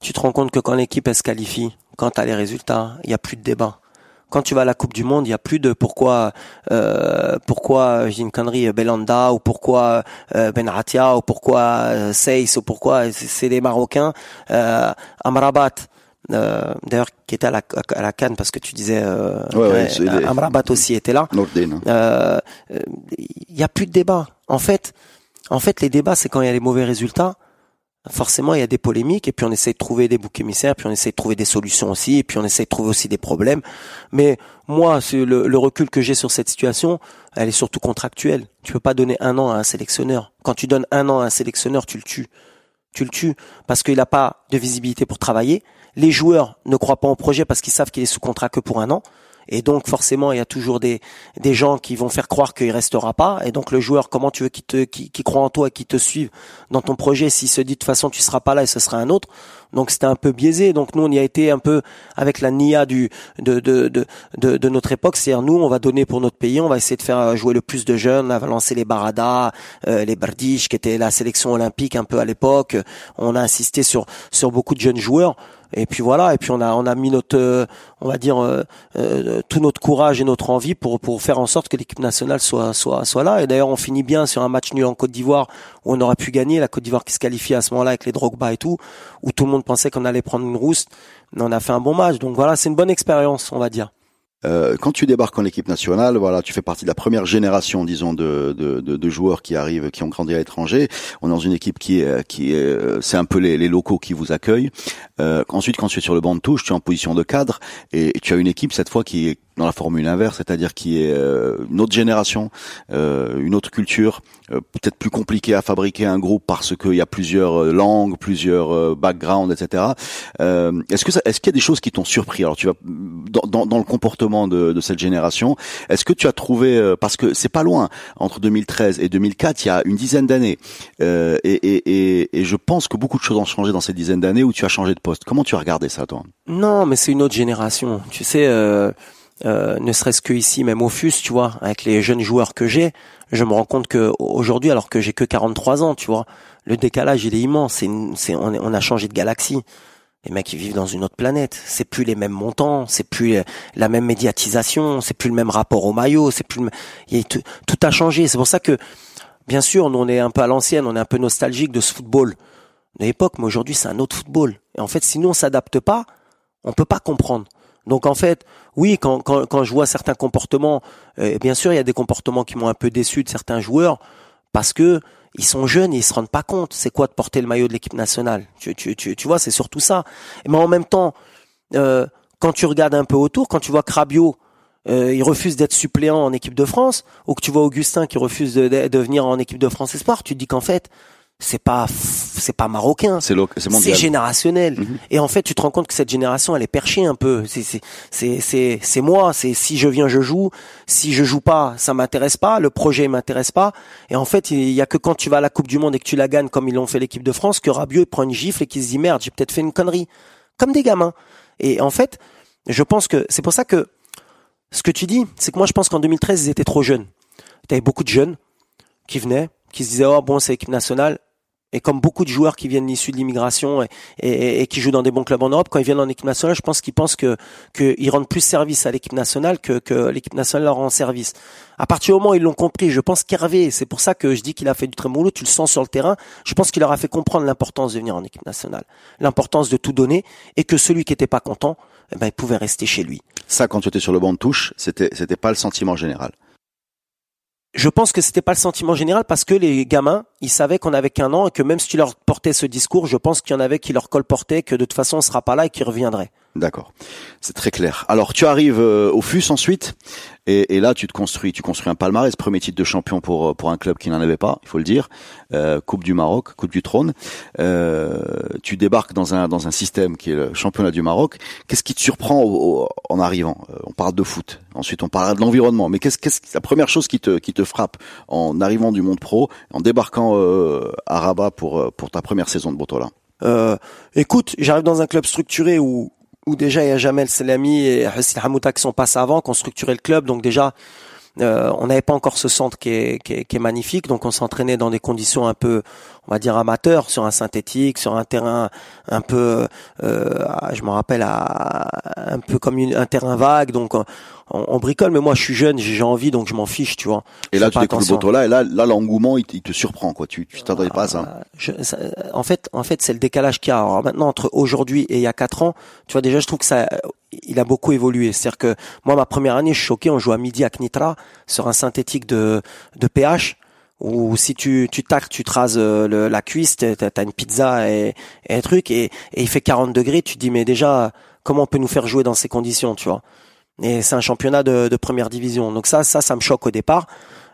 tu te rends compte que quand l'équipe elle se qualifie, quand tu as les résultats, il y a plus de débat. Quand tu vas à la Coupe du Monde, il y a plus de pourquoi, euh, pourquoi j'ai une connerie Belanda ou pourquoi euh, Benatia ou pourquoi euh, Seiss ou pourquoi c'est c'est des Marocains. Euh, Amrabat, euh, d'ailleurs, qui était à la, à la Cannes parce que tu disais, euh, Ouais, ouais, des- Amrabat aussi était là euh, il y a plus de débat. En fait, en fait, les débats, c'est quand il y a les mauvais résultats. Forcément, il y a des polémiques et puis on essaie de trouver des boucs émissaires, puis on essaie de trouver des solutions aussi, et puis on essaie de trouver aussi des problèmes. Mais moi, le, le recul que j'ai sur cette situation, elle est surtout contractuelle. Tu peux pas donner un an à un sélectionneur. Quand tu donnes un an à un sélectionneur, tu le tues. Tu le tues parce qu'il n'a pas de visibilité pour travailler. Les joueurs ne croient pas au projet parce qu'ils savent qu'il est sous contrat que pour un an. Et donc forcément, il y a toujours des, des gens qui vont faire croire qu'il restera pas. Et donc le joueur, comment tu veux qu'il te, qui, croit en toi, qui te suive dans ton projet, s'il se dit de toute façon tu seras pas là et ce sera un autre. Donc c'était un peu biaisé. Donc nous on y a été un peu avec la nia du de de de de, de notre époque. C'est-à-dire nous on va donner pour notre pays, on va essayer de faire jouer le plus de jeunes, on va lancer les Barada, euh, les Bardiches qui étaient la sélection olympique un peu à l'époque. On a insisté sur sur beaucoup de jeunes joueurs. Et puis voilà, et puis on a on a mis notre euh, on va dire euh, euh, tout notre courage et notre envie pour pour faire en sorte que l'équipe nationale soit soit soit là. Et d'ailleurs on finit bien sur un match nul en Côte d'Ivoire où on aurait pu gagner. La Côte d'Ivoire qui se qualifie à ce moment-là avec les Drogba et tout, où tout le monde pensait qu'on allait prendre une rousse. Mais on a fait un bon match. Donc voilà, c'est une bonne expérience, on va dire. Euh, quand tu débarques en équipe nationale, voilà, tu fais partie de la première génération, disons, de, de, joueurs qui arrivent, qui ont grandi à l'étranger. On est dans une équipe qui est, qui est, euh, c'est un peu les, locaux qui vous accueillent. Euh, ensuite, quand tu es sur le banc de touche, tu es en position de cadre et tu as une équipe cette fois qui est dans la formule inverse, c'est-à-dire qui est euh, une autre génération, euh, une autre culture, euh, peut-être plus compliqué à fabriquer un groupe parce qu'il y a plusieurs langues, plusieurs backgrounds, etc. Est-ce que est-ce qu'il y a des choses qui t'ont surpris? Alors tu vas dans, dans, dans le comportement de, de cette génération. Est-ce que tu as trouvé parce que c'est pas loin entre 2013 et 2004, il y a une dizaine d'années, et, et, et, et je pense que beaucoup de choses ont changé dans ces dizaines d'années où tu as changé de poste. Comment tu as regardé ça, toi? Non, mais c'est une autre génération. Tu sais, euh, euh, ne serait-ce que ici, même au FUS, tu vois, avec les jeunes joueurs que j'ai, je me rends compte que aujourd'hui, alors que j'ai que 43 ans, tu vois, le décalage il est immense. C'est, c'est, on, on a changé de galaxie. Les mecs ils vivent dans une autre planète. C'est plus les mêmes montants, c'est plus euh, la même médiatisation, c'est plus le même rapport au maillot, c'est plus le tout, tout a changé. C'est pour ça que, bien sûr, nous on est un peu à l'ancienne, on est un peu nostalgique de ce football de l'époque, mais aujourd'hui c'est un autre football. Et en fait, si nous on s'adapte pas, on peut pas comprendre. Donc en fait, oui, quand, quand, quand je vois certains comportements, euh, bien sûr, il y a des comportements qui m'ont un peu déçu de certains joueurs parce que ils sont jeunes et ils se rendent pas compte c'est quoi de porter le maillot de l'équipe nationale. Tu, tu, tu, tu vois, c'est surtout ça. Mais en même temps, euh, quand tu regardes un peu autour, quand tu vois que Rabiot, euh, il refuse d'être suppléant en équipe de France, ou que tu vois Augustin qui refuse de, venir en équipe de France Espoir, tu dis qu'en fait, c'est pas c'est pas marocain, C'est c'est générationnel. Mhm. Et en fait, tu te rends compte que cette génération, elle est perchée un peu. C'est c'est c'est c'est moi. C'est si je viens, je joue. Si je joue pas, ça m'intéresse pas. Le projet m'intéresse pas. Et en fait, il y a que quand tu vas à la Coupe du Monde et que tu la gagnes comme ils l'ont fait l'équipe de France, que Rabiot il prend une gifle et qu'il se dit merde, j'ai peut-être fait une connerie. Comme des gamins. Et en fait, je pense que c'est pour ça que ce que tu dis, c'est que moi je pense qu'en 2013 ils étaient trop jeunes. T'avais beaucoup de jeunes. qui venaient, qui se disaient oh bon c'est l'équipe nationale. Et comme beaucoup de joueurs qui viennent issus de l'immigration et, et, et qui jouent dans des bons clubs en Europe, quand ils viennent en équipe nationale, je pense qu'ils pensent que qu'ils rendent plus service à l'équipe nationale que, que l'équipe nationale leur rend service. À partir du moment où ils l'ont compris, je pense qu'Hervé, c'est pour ça que je dis qu'il a fait du très bon boulot, tu le sens sur le terrain, je pense qu'il leur a fait comprendre l'importance de venir en équipe nationale, l'importance de tout donner, et que celui qui était pas content, eh ben, il pouvait rester chez lui. Ça, quand tu étais sur le banc de touche, c'était c'était pas le sentiment général. Je pense que c'était pas le sentiment général parce que les gamins, ils savaient qu'on avait qu'un an et que même si tu leur portais ce discours, je pense qu'il y en avait qui leur colportaient que de toute façon on sera pas là et qu'ils reviendraient. D'accord, c'est très clair. Alors tu arrives euh, au FUS ensuite, et, et, là tu te construis, tu construis un palmarès, premier titre de champion pour pour un club qui n'en avait pas, il faut le dire, euh, Coupe du Maroc, Coupe du Trône. Euh, tu débarques dans un dans un système qui est le championnat du Maroc. Qu'est-ce qui te surprend au, au, en arrivant? Euh, On parle de foot, ensuite on parlera de l'environnement, mais qu'est-ce qu'est-ce la première chose qui te qui te frappe en arrivant du monde pro, en débarquant euh, à Rabat pour euh, pour ta première saison de Botola? Euh, Écoute, j'arrive dans un club structuré où où déjà il y a Jamel Selami et Hassil Hamouta qui sont passés avant, qui ont structuré le club. Donc déjà, euh, on n'avait pas encore ce centre qui est, qui est, magnifique. Donc on s'entraînait dans des conditions un peu, on va dire amateurs, sur un synthétique, sur un terrain un peu, euh, je me rappelle, à, un peu comme un terrain vague. Donc on, on, bricole, mais moi je suis jeune, j'ai envie, donc je m'en fiche, tu vois. Et là tu découvres le Botola, et là, là l'engouement il, il, te surprend, quoi. Tu tu t'attendais pas à ça. Euh, je, ça en fait, en fait, c'est le décalage qu'il y a. Alors maintenant entre aujourd'hui et il y a quatre ans, tu vois déjà, je trouve que ça, il a beaucoup évolué. C'est-à-dire que moi, ma première année, je suis choqué. On joue à midi à Knitra sur un synthétique de de pH ou si tu tu tu te rases le, la cuisse, t'as as une pizza et, et un truc et, et il fait 40 degrés, tu te dis mais déjà comment on peut nous faire jouer dans ces conditions, tu vois? Et c'est un championnat de, de, première division, donc ça ça ça me choque au départ.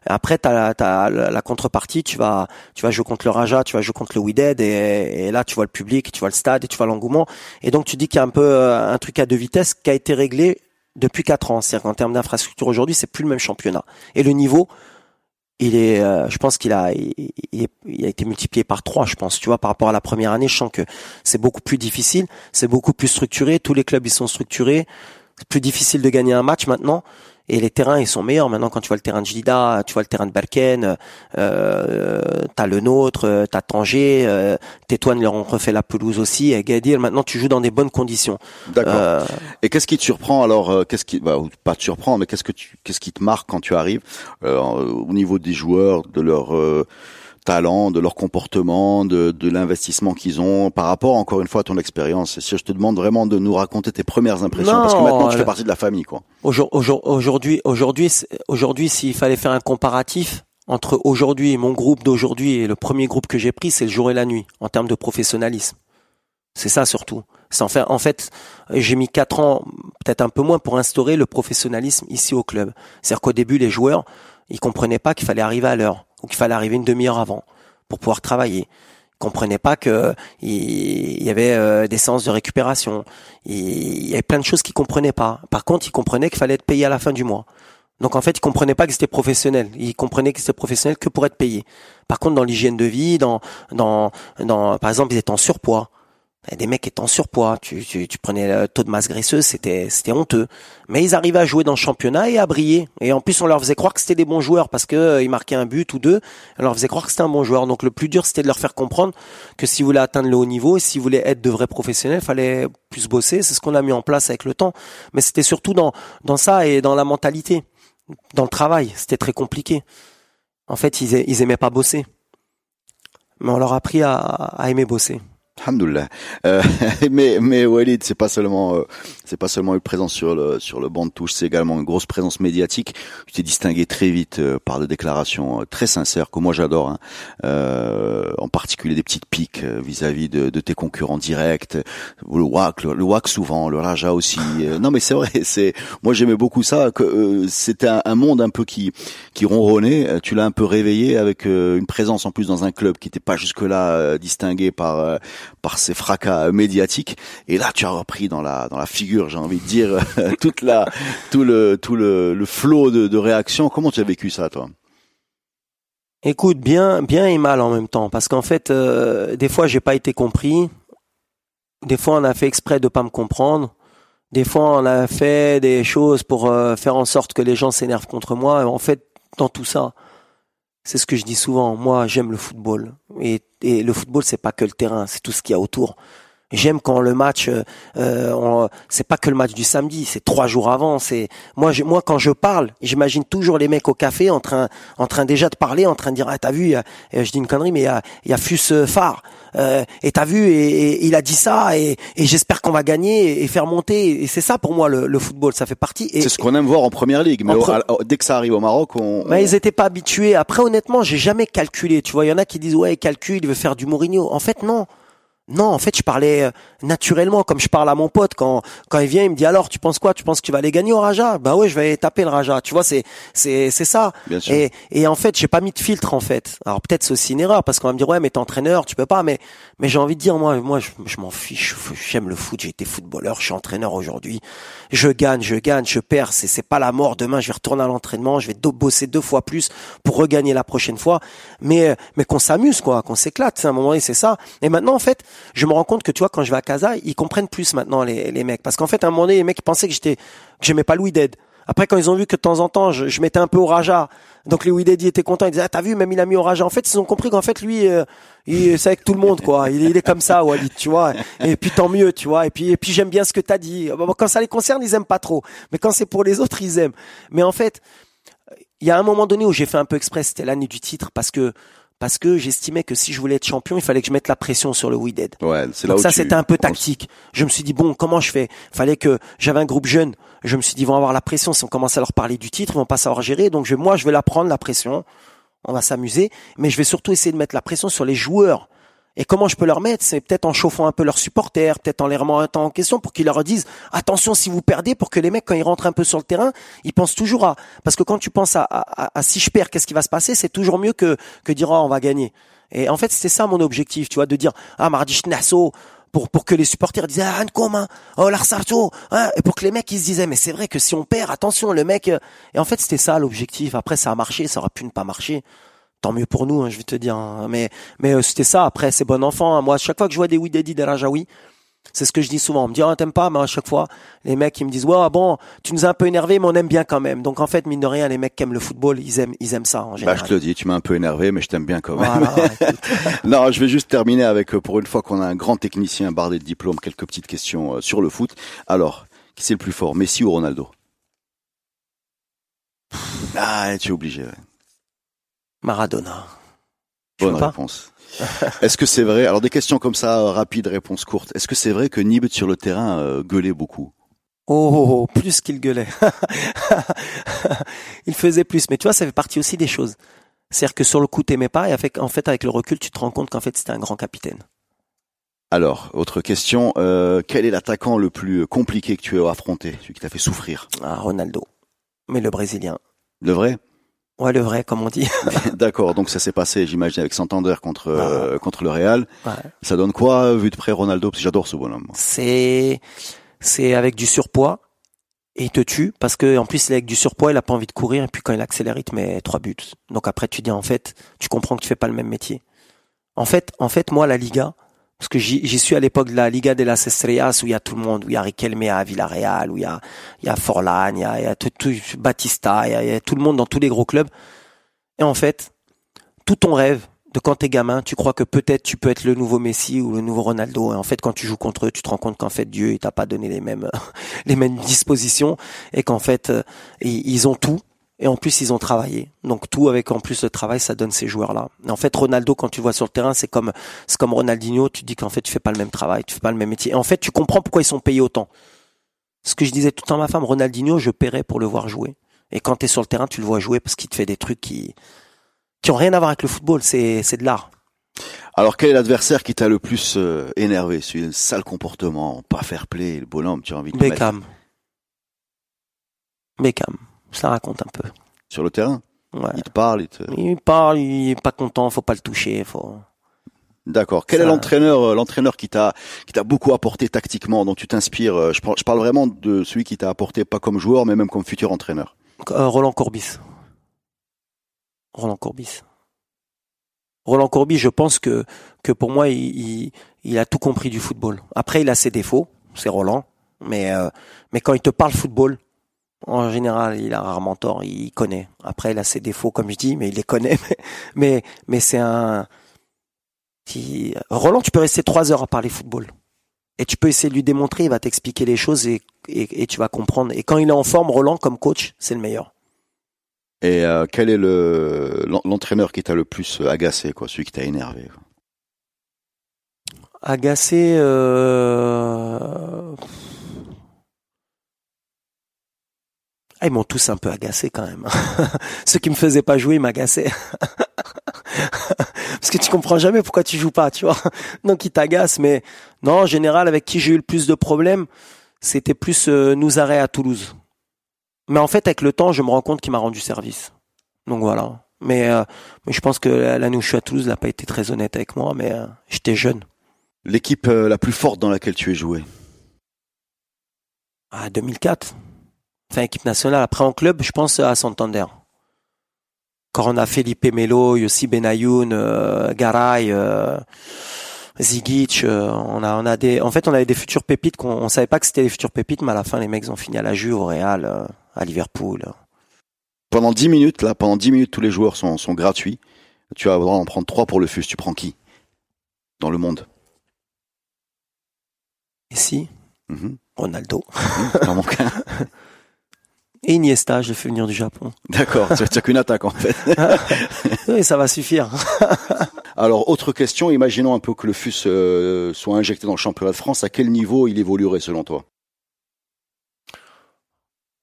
Après, tu as, la contrepartie, tu vas, tu vas jouer contre le Raja, tu vas jouer contre le Wydad, et, là, tu vois le public, tu vois le stade, et tu vois l'engouement. Et donc, tu dis qu'il y a un peu un truc à deux vitesses qui a été réglé depuis quatre ans. C'est-à-dire qu'en termes d'infrastructure aujourd'hui, c'est plus le même championnat. Et le niveau, il est, euh, je pense qu'il a, il, a été multiplié par trois, je pense. Tu vois, par rapport à la première année, je sens que c'est beaucoup plus difficile, c'est beaucoup plus structuré. Tous les clubs ils sont structurés. C'est plus difficile de gagner un match maintenant. Et les terrains, ils sont meilleurs. Maintenant, quand tu vois le terrain de Jlida, tu vois le terrain de Balken, euh, t'as le nôtre, t'as Tanger, euh, Tétouane leur ont refait la pelouse aussi, et Gadir, maintenant tu joues dans des bonnes conditions. D'accord. Euh, et qu'est-ce qui te surprend alors euh, Qu'est-ce qui, bah, pas te surprend, mais qu'est-ce que tu, qu'est-ce qui te marque quand tu arrives euh, au niveau des joueurs, de leur euh, talent, de leur comportement, de, de l'investissement qu'ils ont par rapport encore une fois à ton expérience. Si je te demande vraiment de nous raconter tes premières impressions, non, parce que maintenant tu fais partie de la famille, quoi. Aujourd'hui, aujourd'hui, aujourd'hui, s'il fallait faire un comparatif entre aujourd'hui, mon groupe d'aujourd'hui et le premier groupe que j'ai pris, c'est le jour et la nuit en termes de professionnalisme. C'est ça surtout. En fait, en fait, j'ai mis quatre ans, peut-être un peu moins, pour instaurer le professionnalisme ici au club. C'est-à-dire qu'au début, les joueurs, ils comprenaient pas qu'il fallait arriver à l'heure ou qu'il fallait arriver une demi-heure avant pour pouvoir travailler. Ils comprenaient pas que il y avait euh, des séances de récupération. Il y avait plein de choses qu'ils comprenaient pas. Par contre, ils comprenaient qu'il fallait être payé à la fin du mois. Donc en fait, ils comprenaient pas que c'était professionnel. Ils comprenaient que c'était professionnel que pour être payé. Par contre, dans l'hygiène de vie, dans, dans, dans, par exemple, ils étaient en surpoids des mecs étaient en surpoids, tu, prenais le taux de masse graisseuse, c'était honteux. Mais ils arrivaient à jouer dans le championnat et à briller. Et en plus, on leur faisait croire que c'était des bons joueurs parce que euh, ils marquaient un but ou deux. On leur faisait croire que c'était un bon joueur. Donc le plus dur, c'était de leur faire comprendre que si vous voulez atteindre le haut niveau, si vous voulez être de vrais professionnels, fallait plus bosser. C'est ce qu'on a mis en place avec le temps. Mais c'était surtout dans ça et dans la mentalité, dans le travail. C'était très compliqué. En fait, ils, ils aimaient pas bosser. Mais on leur a appris à aimer bosser. Alhamdoulilah. Euh, mais mais Walid, c'est pas seulement euh, c'est pas seulement une présence sur le sur le banc de touche, c'est également une grosse présence médiatique. Tu t'es distingué très vite euh, par des déclarations euh, très sincères que moi j'adore, hein. Euh, en particulier des petites piques vis-à-vis de, de, tes concurrents directs, le WAC, le, le WAC souvent, le Raja aussi. non mais c'est vrai, c'est moi j'aimais beaucoup ça. que C'était un, un, monde un peu qui qui ronronnait. Tu l'as un peu réveillé avec une présence en plus dans un club qui n'était pas jusque là distingué par par ces fracas médiatiques. Et là, tu as repris dans la dans la figure, j'ai envie de dire, toute la tout le tout le, le flot de, réactions. Comment tu as vécu ça, toi? Écoute, bien bien et mal en même temps, parce qu'en fait, euh, des fois, j'ai pas été compris. Des fois, on a fait exprès de pas me comprendre. Des fois, on a fait des choses pour euh, faire en sorte que les gens s'énervent contre moi. En fait, dans tout ça, C'est ce que je dis souvent. Moi, j'aime le football. Et, et le football, c'est pas que le terrain, c'est tout ce qu'il y a autour. J'aime quand le match, euh, euh, c'est pas que le match du samedi, c'est trois jours avant. C'est moi, moi quand je parle, j'imagine toujours les mecs au café en train, en train déjà de parler, en train de dire ah t'as vu, y a- euh, je dis une connerie, mais il y a, y a Fus euh, Phare euh, et t'as vu et, et il a dit ça et, et j'espère qu'on va gagner et, faire monter. Et c'est ça pour moi le, le football, ça fait partie. Et, C'est ce qu'on aime voir en première ligue, mais au- à- dès que ça arrive au Maroc, on. bah, ils étaient pas habitués. Après, honnêtement, j'ai jamais calculé. Tu vois, il y en a qui disent ouais, il calcule, il veut faire du Mourinho. En fait, non. Non, en fait, je parlais euh, naturellement, comme je parle à mon pote quand quand il vient, il me dit alors, tu penses quoi? Tu penses que tu vas aller gagner au Raja? Bah ouais, je vais taper le Raja. Tu vois, c'est c'est c'est ça. Bien sûr. Et et en fait, j'ai pas mis de filtre en fait. Alors peut-être c'est aussi une erreur parce qu'on va me dire ouais, mais t'es entraîneur, tu peux pas. Mais mais j'ai envie de dire moi moi je, je m'en fiche. J'aime le foot. J'ai été footballeur, je suis entraîneur aujourd'hui. Je gagne, je gagne, je perds. C'est c'est pas la mort. Demain, je vais retourner à l'entraînement. Je vais bosser deux fois plus pour regagner la prochaine fois. Mais mais qu'on s'amuse quoi, qu'on s'éclate. C'est un moment donné, c'est ça. Et maintenant en fait, je me rends compte que tu vois quand je vais à Casa, ils comprennent plus maintenant les les mecs parce qu'en fait à un moment donné, les mecs ils pensaient que j'étais que j'aimais pas Louis Dead. Après, quand ils ont vu que de temps en temps, je, je mettais un peu au Raja, donc les Widedi étaient contents. Ils disaient, ah, t'as vu, même il a mis au Raja. En fait, ils ont compris qu'en fait, lui, euh, il, c'est avec tout le monde, quoi. Il, il est comme ça, Walid, tu vois. Et puis tant mieux, tu vois. Et puis, et puis j'aime bien ce que t'as dit. Quand ça les concerne, ils aiment pas trop. Mais quand c'est pour les autres, ils aiment. Mais en fait, il y a un moment donné où j'ai fait un peu exprès, c'était l'année du titre, parce que parce que j'estimais que si je voulais être champion, il fallait que je mette la pression sur le Wided. Ouais, c'est là Donc où ça, tu- c'était un peu tactique. Je me suis dit, bon, comment je fais? Fallait que j'avais un groupe jeune. Je me suis dit, ils vont avoir la pression. Si on commence à leur parler du titre, ils vont pas savoir gérer. Donc je, moi, je vais la prendre, la pression. On va s'amuser. Mais je vais surtout essayer de mettre la pression sur les joueurs. Et comment je peux leur mettre? C'est peut-être en chauffant un peu leurs supporters, peut-être en les remettant en question pour qu'ils leur disent attention si vous perdez, pour que les mecs quand ils rentrent un peu sur le terrain, ils pensent toujours à parce que quand tu penses à, si je perds, qu'est-ce qui va se passer? C'est toujours mieux que que dire oh, on va gagner. Et en fait c'était ça mon objectif, tu vois, de dire ah mardi Schnasso pour pour que les supporters disaient ah comment oh l'Arsarto hein, et pour que les mecs ils se disaient mais c'est vrai que si on perd attention le mec euh, et en fait c'était ça l'objectif. Après ça a marché, ça aurait pu ne pas marcher tant mieux pour nous, hein, je vais te dire. hein. Mais mais euh, c'était ça. Après, c'est bon enfant. hein. Moi, à chaque fois que je vois des Widedi, des Rajaoui, c'est ce que je dis souvent. On me dit, ah, t'aimes pas, mais à chaque fois, les mecs, ils me disent, ouais, bon, tu nous as un peu énervé, mais on aime bien quand même. Donc, en fait, mine de rien, les mecs qui aiment le football, ils aiment, ils aiment ça, en Bah, je te le dis, tu m'as un peu énervé, mais je t'aime bien quand même. Voilà, non, je vais juste terminer avec, euh, pour une fois qu'on a un grand technicien bardé de diplômes, quelques petites questions euh, sur le foot. Alors, qui c'est le plus fort, Messi ou Ronaldo? Ah, tu es obligé. ouais. Maradona. Bonne réponse. Est-ce que c'est vrai? Alors des questions comme ça, euh, rapides, réponses courtes. Est-ce que c'est vrai que Nibet sur le terrain euh, gueulait beaucoup? Oh, oh, oh, plus qu'il gueulait. il faisait plus. Mais tu vois, ça fait partie aussi des choses. C'est-à-dire que sur le coup, t'aimais pas, et avec- en fait, avec le recul, tu te rends compte qu'en fait, c'était un grand capitaine. Alors, autre question. euh, quel est l'attaquant le plus compliqué que tu as affronté, celui qui t'a fait souffrir? Ah, Ronaldo. Mais le Brésilien. Le vrai? Ouais, le vrai, comme on dit. D'accord, donc ça s'est passé, j'imagine, avec Santander contre euh, contre le Real. Ouais. Ça donne quoi, vu de près, Ronaldo? Parce que j'adore ce bonhomme. c'est c'est avec du surpoids et il te tue parce que en plus il est avec du surpoids il a pas envie de courir et puis quand il accélère il te met trois buts donc après tu dis en fait tu comprends que tu fais pas le même métier en fait en fait moi la Liga parce que j'y suis à l'époque de la Liga de las Estrellas où il y a tout le monde où il y a Riquelme à Villarreal où il y a Forlan il y a, tout, Batista il y, a, tout le monde dans tous les gros clubs. Et en fait tout ton rêve de quand t'es gamin, tu crois que peut-être tu peux être le nouveau Messi ou le nouveau Ronaldo. Et en fait, quand tu joues contre eux, tu te rends compte qu'en fait Dieu il t'a pas donné les mêmes dispositions. Et qu'en fait euh, ils ont tout et en plus ils ont travaillé. Donc tout avec en plus le travail, ça donne ces joueurs-là. En fait, Ronaldo quand tu le vois sur le terrain, c'est comme c'est comme Ronaldinho. Tu te dis qu'en fait tu fais pas le même travail, tu fais pas le même métier. Et en fait, tu comprends pourquoi ils sont payés autant. Ce que je disais tout le temps à ma femme, Ronaldinho, je paierais pour le voir jouer. Et quand tu es sur le terrain, tu le vois jouer parce qu'il te fait des trucs qui qui ont rien à voir avec le football. C'est c'est de l'art. Alors, quel est l'adversaire qui t'a le plus euh, énervé? Celui sale comportement, pas fair play, le bonhomme, tu as envie de le mettre Beckham. Beckham. Ça raconte un peu. sur le terrain Ouais. Il te parle, il te... Il parle, il est pas content, faut pas le toucher, faut. D'accord. Quel Ça- est l'entraîneur, euh, l'entraîneur qui t'a, qui t'a beaucoup apporté tactiquement, dont tu t'inspires euh, je parle, je parle vraiment de celui qui t'a apporté pas comme joueur, mais même comme futur entraîneur. Euh, Roland Courbis. Roland Courbis. Roland Courbis, je pense que que pour moi, il, il, il a tout compris du football. Après, il a ses défauts, c'est Roland, mais euh, mais quand il te parle football, En général, il a rarement tort, il connaît. Après, il a ses défauts, comme je dis, mais il les connaît. Mais, mais c'est un... qui- Roland, tu peux rester trois heures à parler football. Et tu peux essayer de lui démontrer, il va t'expliquer les choses et, et, et tu vas comprendre. Et quand il est en forme, Roland, comme coach, c'est le meilleur. Et euh, quel est le l'en- l'entraîneur qui t'a le plus agacé, quoi, celui qui t'a énervé quoi? Agacé, euh... Ah, ils m'ont tous un peu agacé quand même. Ceux qui me faisaient pas jouer, ils m'agaçaient. Parce que tu comprends jamais pourquoi tu joues pas, tu vois. Donc ils t'agacent, mais non, en général, avec qui j'ai eu le plus de problèmes, c'était plus euh, Nouzaré à Toulouse. Mais en fait, avec le temps, je me rends compte qu'il m'a rendu service. Donc voilà. Mais, euh, mais je pense que l'année où je suis à Toulouse, il n'a pas été très honnête avec moi, mais euh, j'étais jeune. L'équipe la plus forte dans laquelle tu es joué? Ah, 2004. Enfin, équipe nationale. Après, en club, je pense à Santander. Quand on a Felipe Melo, Yossi Benayoun, euh, Garay, euh, Zigic, euh, on a, on a des, en fait, on avait des futurs pépites qu'on, on savait pas que c'était des futurs pépites, mais à la fin, les mecs ont fini à la Juve, au Real, euh, à Liverpool. Pendant 10 minutes, là, pendant 10 minutes, tous les joueurs sont, sont gratuits. Tu vas en prendre 3 pour le FUS. Tu prends qui? Dans le monde Ici, Mhm. Ronaldo? T'en manques un. Et Iniesta, je l'ai fait venir du Japon. D'accord, n'as qu'une attaque en fait. Oui, ça va suffire. Alors, autre question, imaginons un peu que le FUS euh, soit injecté dans le championnat de France. À quel niveau il évoluerait selon toi?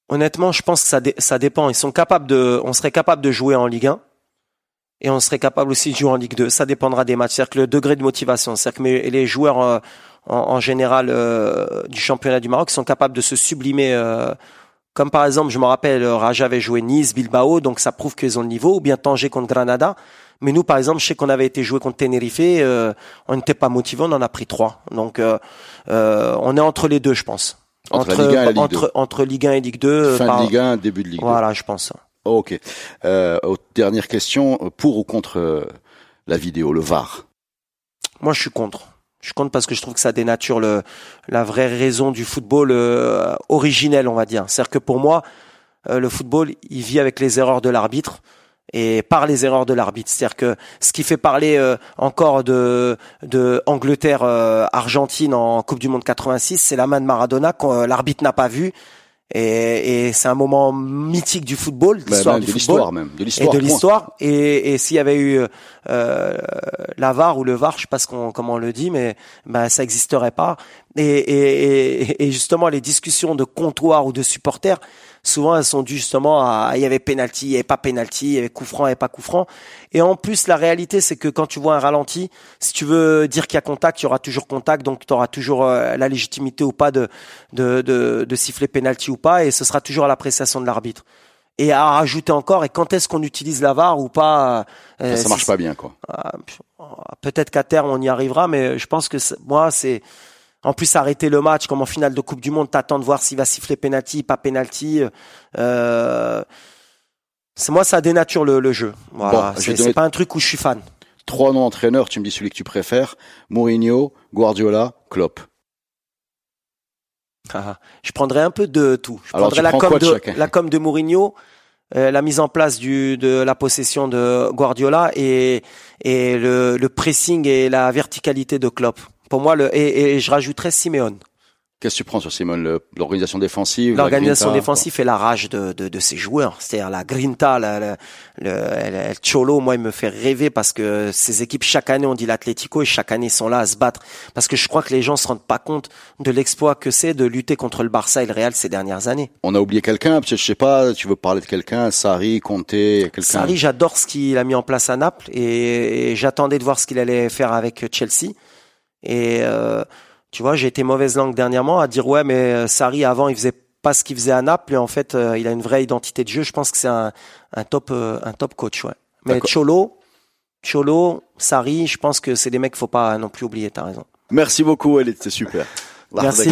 Honnêtement, je pense que ça, dé- ça dépend. Ils sont capables de, on serait capable de jouer en Ligue 1 et on serait capable aussi de jouer en Ligue 2. Ça dépendra des matchs. C'est-à-dire que le degré de motivation, c'est-à-dire que les joueurs euh, en, en général euh, du championnat du Maroc sont capables de se sublimer. Comme par exemple, je me rappelle, euh, Raja avait joué Nice, Bilbao, donc ça prouve qu'ils ont le niveau, ou bien Tanger contre Granada. Mais nous, par exemple, je sais qu'on avait été joué contre Tenerife, euh, on n'était pas motivé, on en a pris trois. Donc, euh, euh, on est entre les deux, je pense. Entre la Ligue 1 et la Ligue entre, entre Ligue 1 et Ligue 2. euh, Fin par- de Ligue 1, début de Ligue 2. Voilà, je pense. Ok. Euh, dernière question, pour ou contre la vidéo, le VAR? Moi, je suis contre. Je contre parce que je trouve que ça dénature le, la vraie raison du football euh, originel, on va dire. C'est-à-dire que pour moi, euh, le football, il vit avec les erreurs de l'arbitre et par les erreurs de l'arbitre. C'est-à-dire que ce qui fait parler euh, encore de, de Angleterre euh, en Coupe du Monde 86, c'est la main de Maradona euh, l'arbitre n'a pas vu. Et, et c'est un moment mythique du football, de Bah, l'histoire du De football l'histoire même. De et l'histoire. de point. l'histoire. Et, et s'il y avait eu euh, la VAR ou le VAR, je sais pas ce qu'on, comment on le dit, mais ben ça existerait pas. Et, et, et, et justement, les discussions de comptoir ou de supporters, souvent elles sont dues justement à il y avait penalty, il y avait pas penalty, il y avait coup franc, il y avait pas coup franc. Et en plus, la réalité, c'est que quand tu vois un ralenti, si tu veux dire qu'il y a contact, il y aura toujours contact, donc tu auras toujours euh, la légitimité ou pas de, de, de, de siffler penalty ou pas, et ce sera toujours à l'appréciation de l'arbitre et à rajouter encore et quand est-ce qu'on utilise la VAR ou pas euh, Ça, ça marche pas bien, quoi. ah, peut-être qu'à terme on y arrivera mais je pense que c'est- moi c'est en plus arrêter le match comme en finale de Coupe du Monde t'attends de voir s'il va siffler penalty pas penalty euh, c'est moi ça dénature le, le jeu voilà Bon, c'est donner- pas un truc où je suis fan Trois noms d'entraîneurs, tu me dis celui que tu préfères. Mourinho, Guardiola, Klopp. Ah, je prendrais un peu de tout. Je Alors, prendrais la com de la com de Mourinho, euh, la mise en place du de la possession de Guardiola et et le, le pressing et la verticalité de Klopp. Pour moi, le et, et je rajouterais Simeone. Qu'est-ce que tu prends sur Simon le- L'organisation défensive L'organisation défensive et la rage de, de, de ses joueurs. C'est-à-dire la grinta, la, la- le, le- le Cholo, moi, il me fait rêver parce que ces équipes, chaque année, on dit l'Atlético et chaque année, ils sont là à se battre. Parce que je crois que les gens se rendent pas compte de l'exploit que c'est de lutter contre le Barça et le Real ces dernières années. On a oublié quelqu'un, peut-être, je sais pas, tu veux parler de quelqu'un, Sarri, Conte, quelqu'un? Sarri, j'adore ce qu'il a mis en place à Naples et, et j'attendais de voir ce qu'il allait faire avec Chelsea. Et euh, tu vois, j'ai été mauvaise langue dernièrement à dire ouais, mais euh, Sarri avant il faisait pas ce qu'il faisait à Naples et en fait euh, il a une vraie identité de jeu. Je pense que c'est un, un top euh, un top coach, ouais. Mais. Cholo, Cholo, Sarri, je pense que c'est des mecs qu'il faut pas non plus oublier. T'as raison. Merci beaucoup, elle était super. Merci.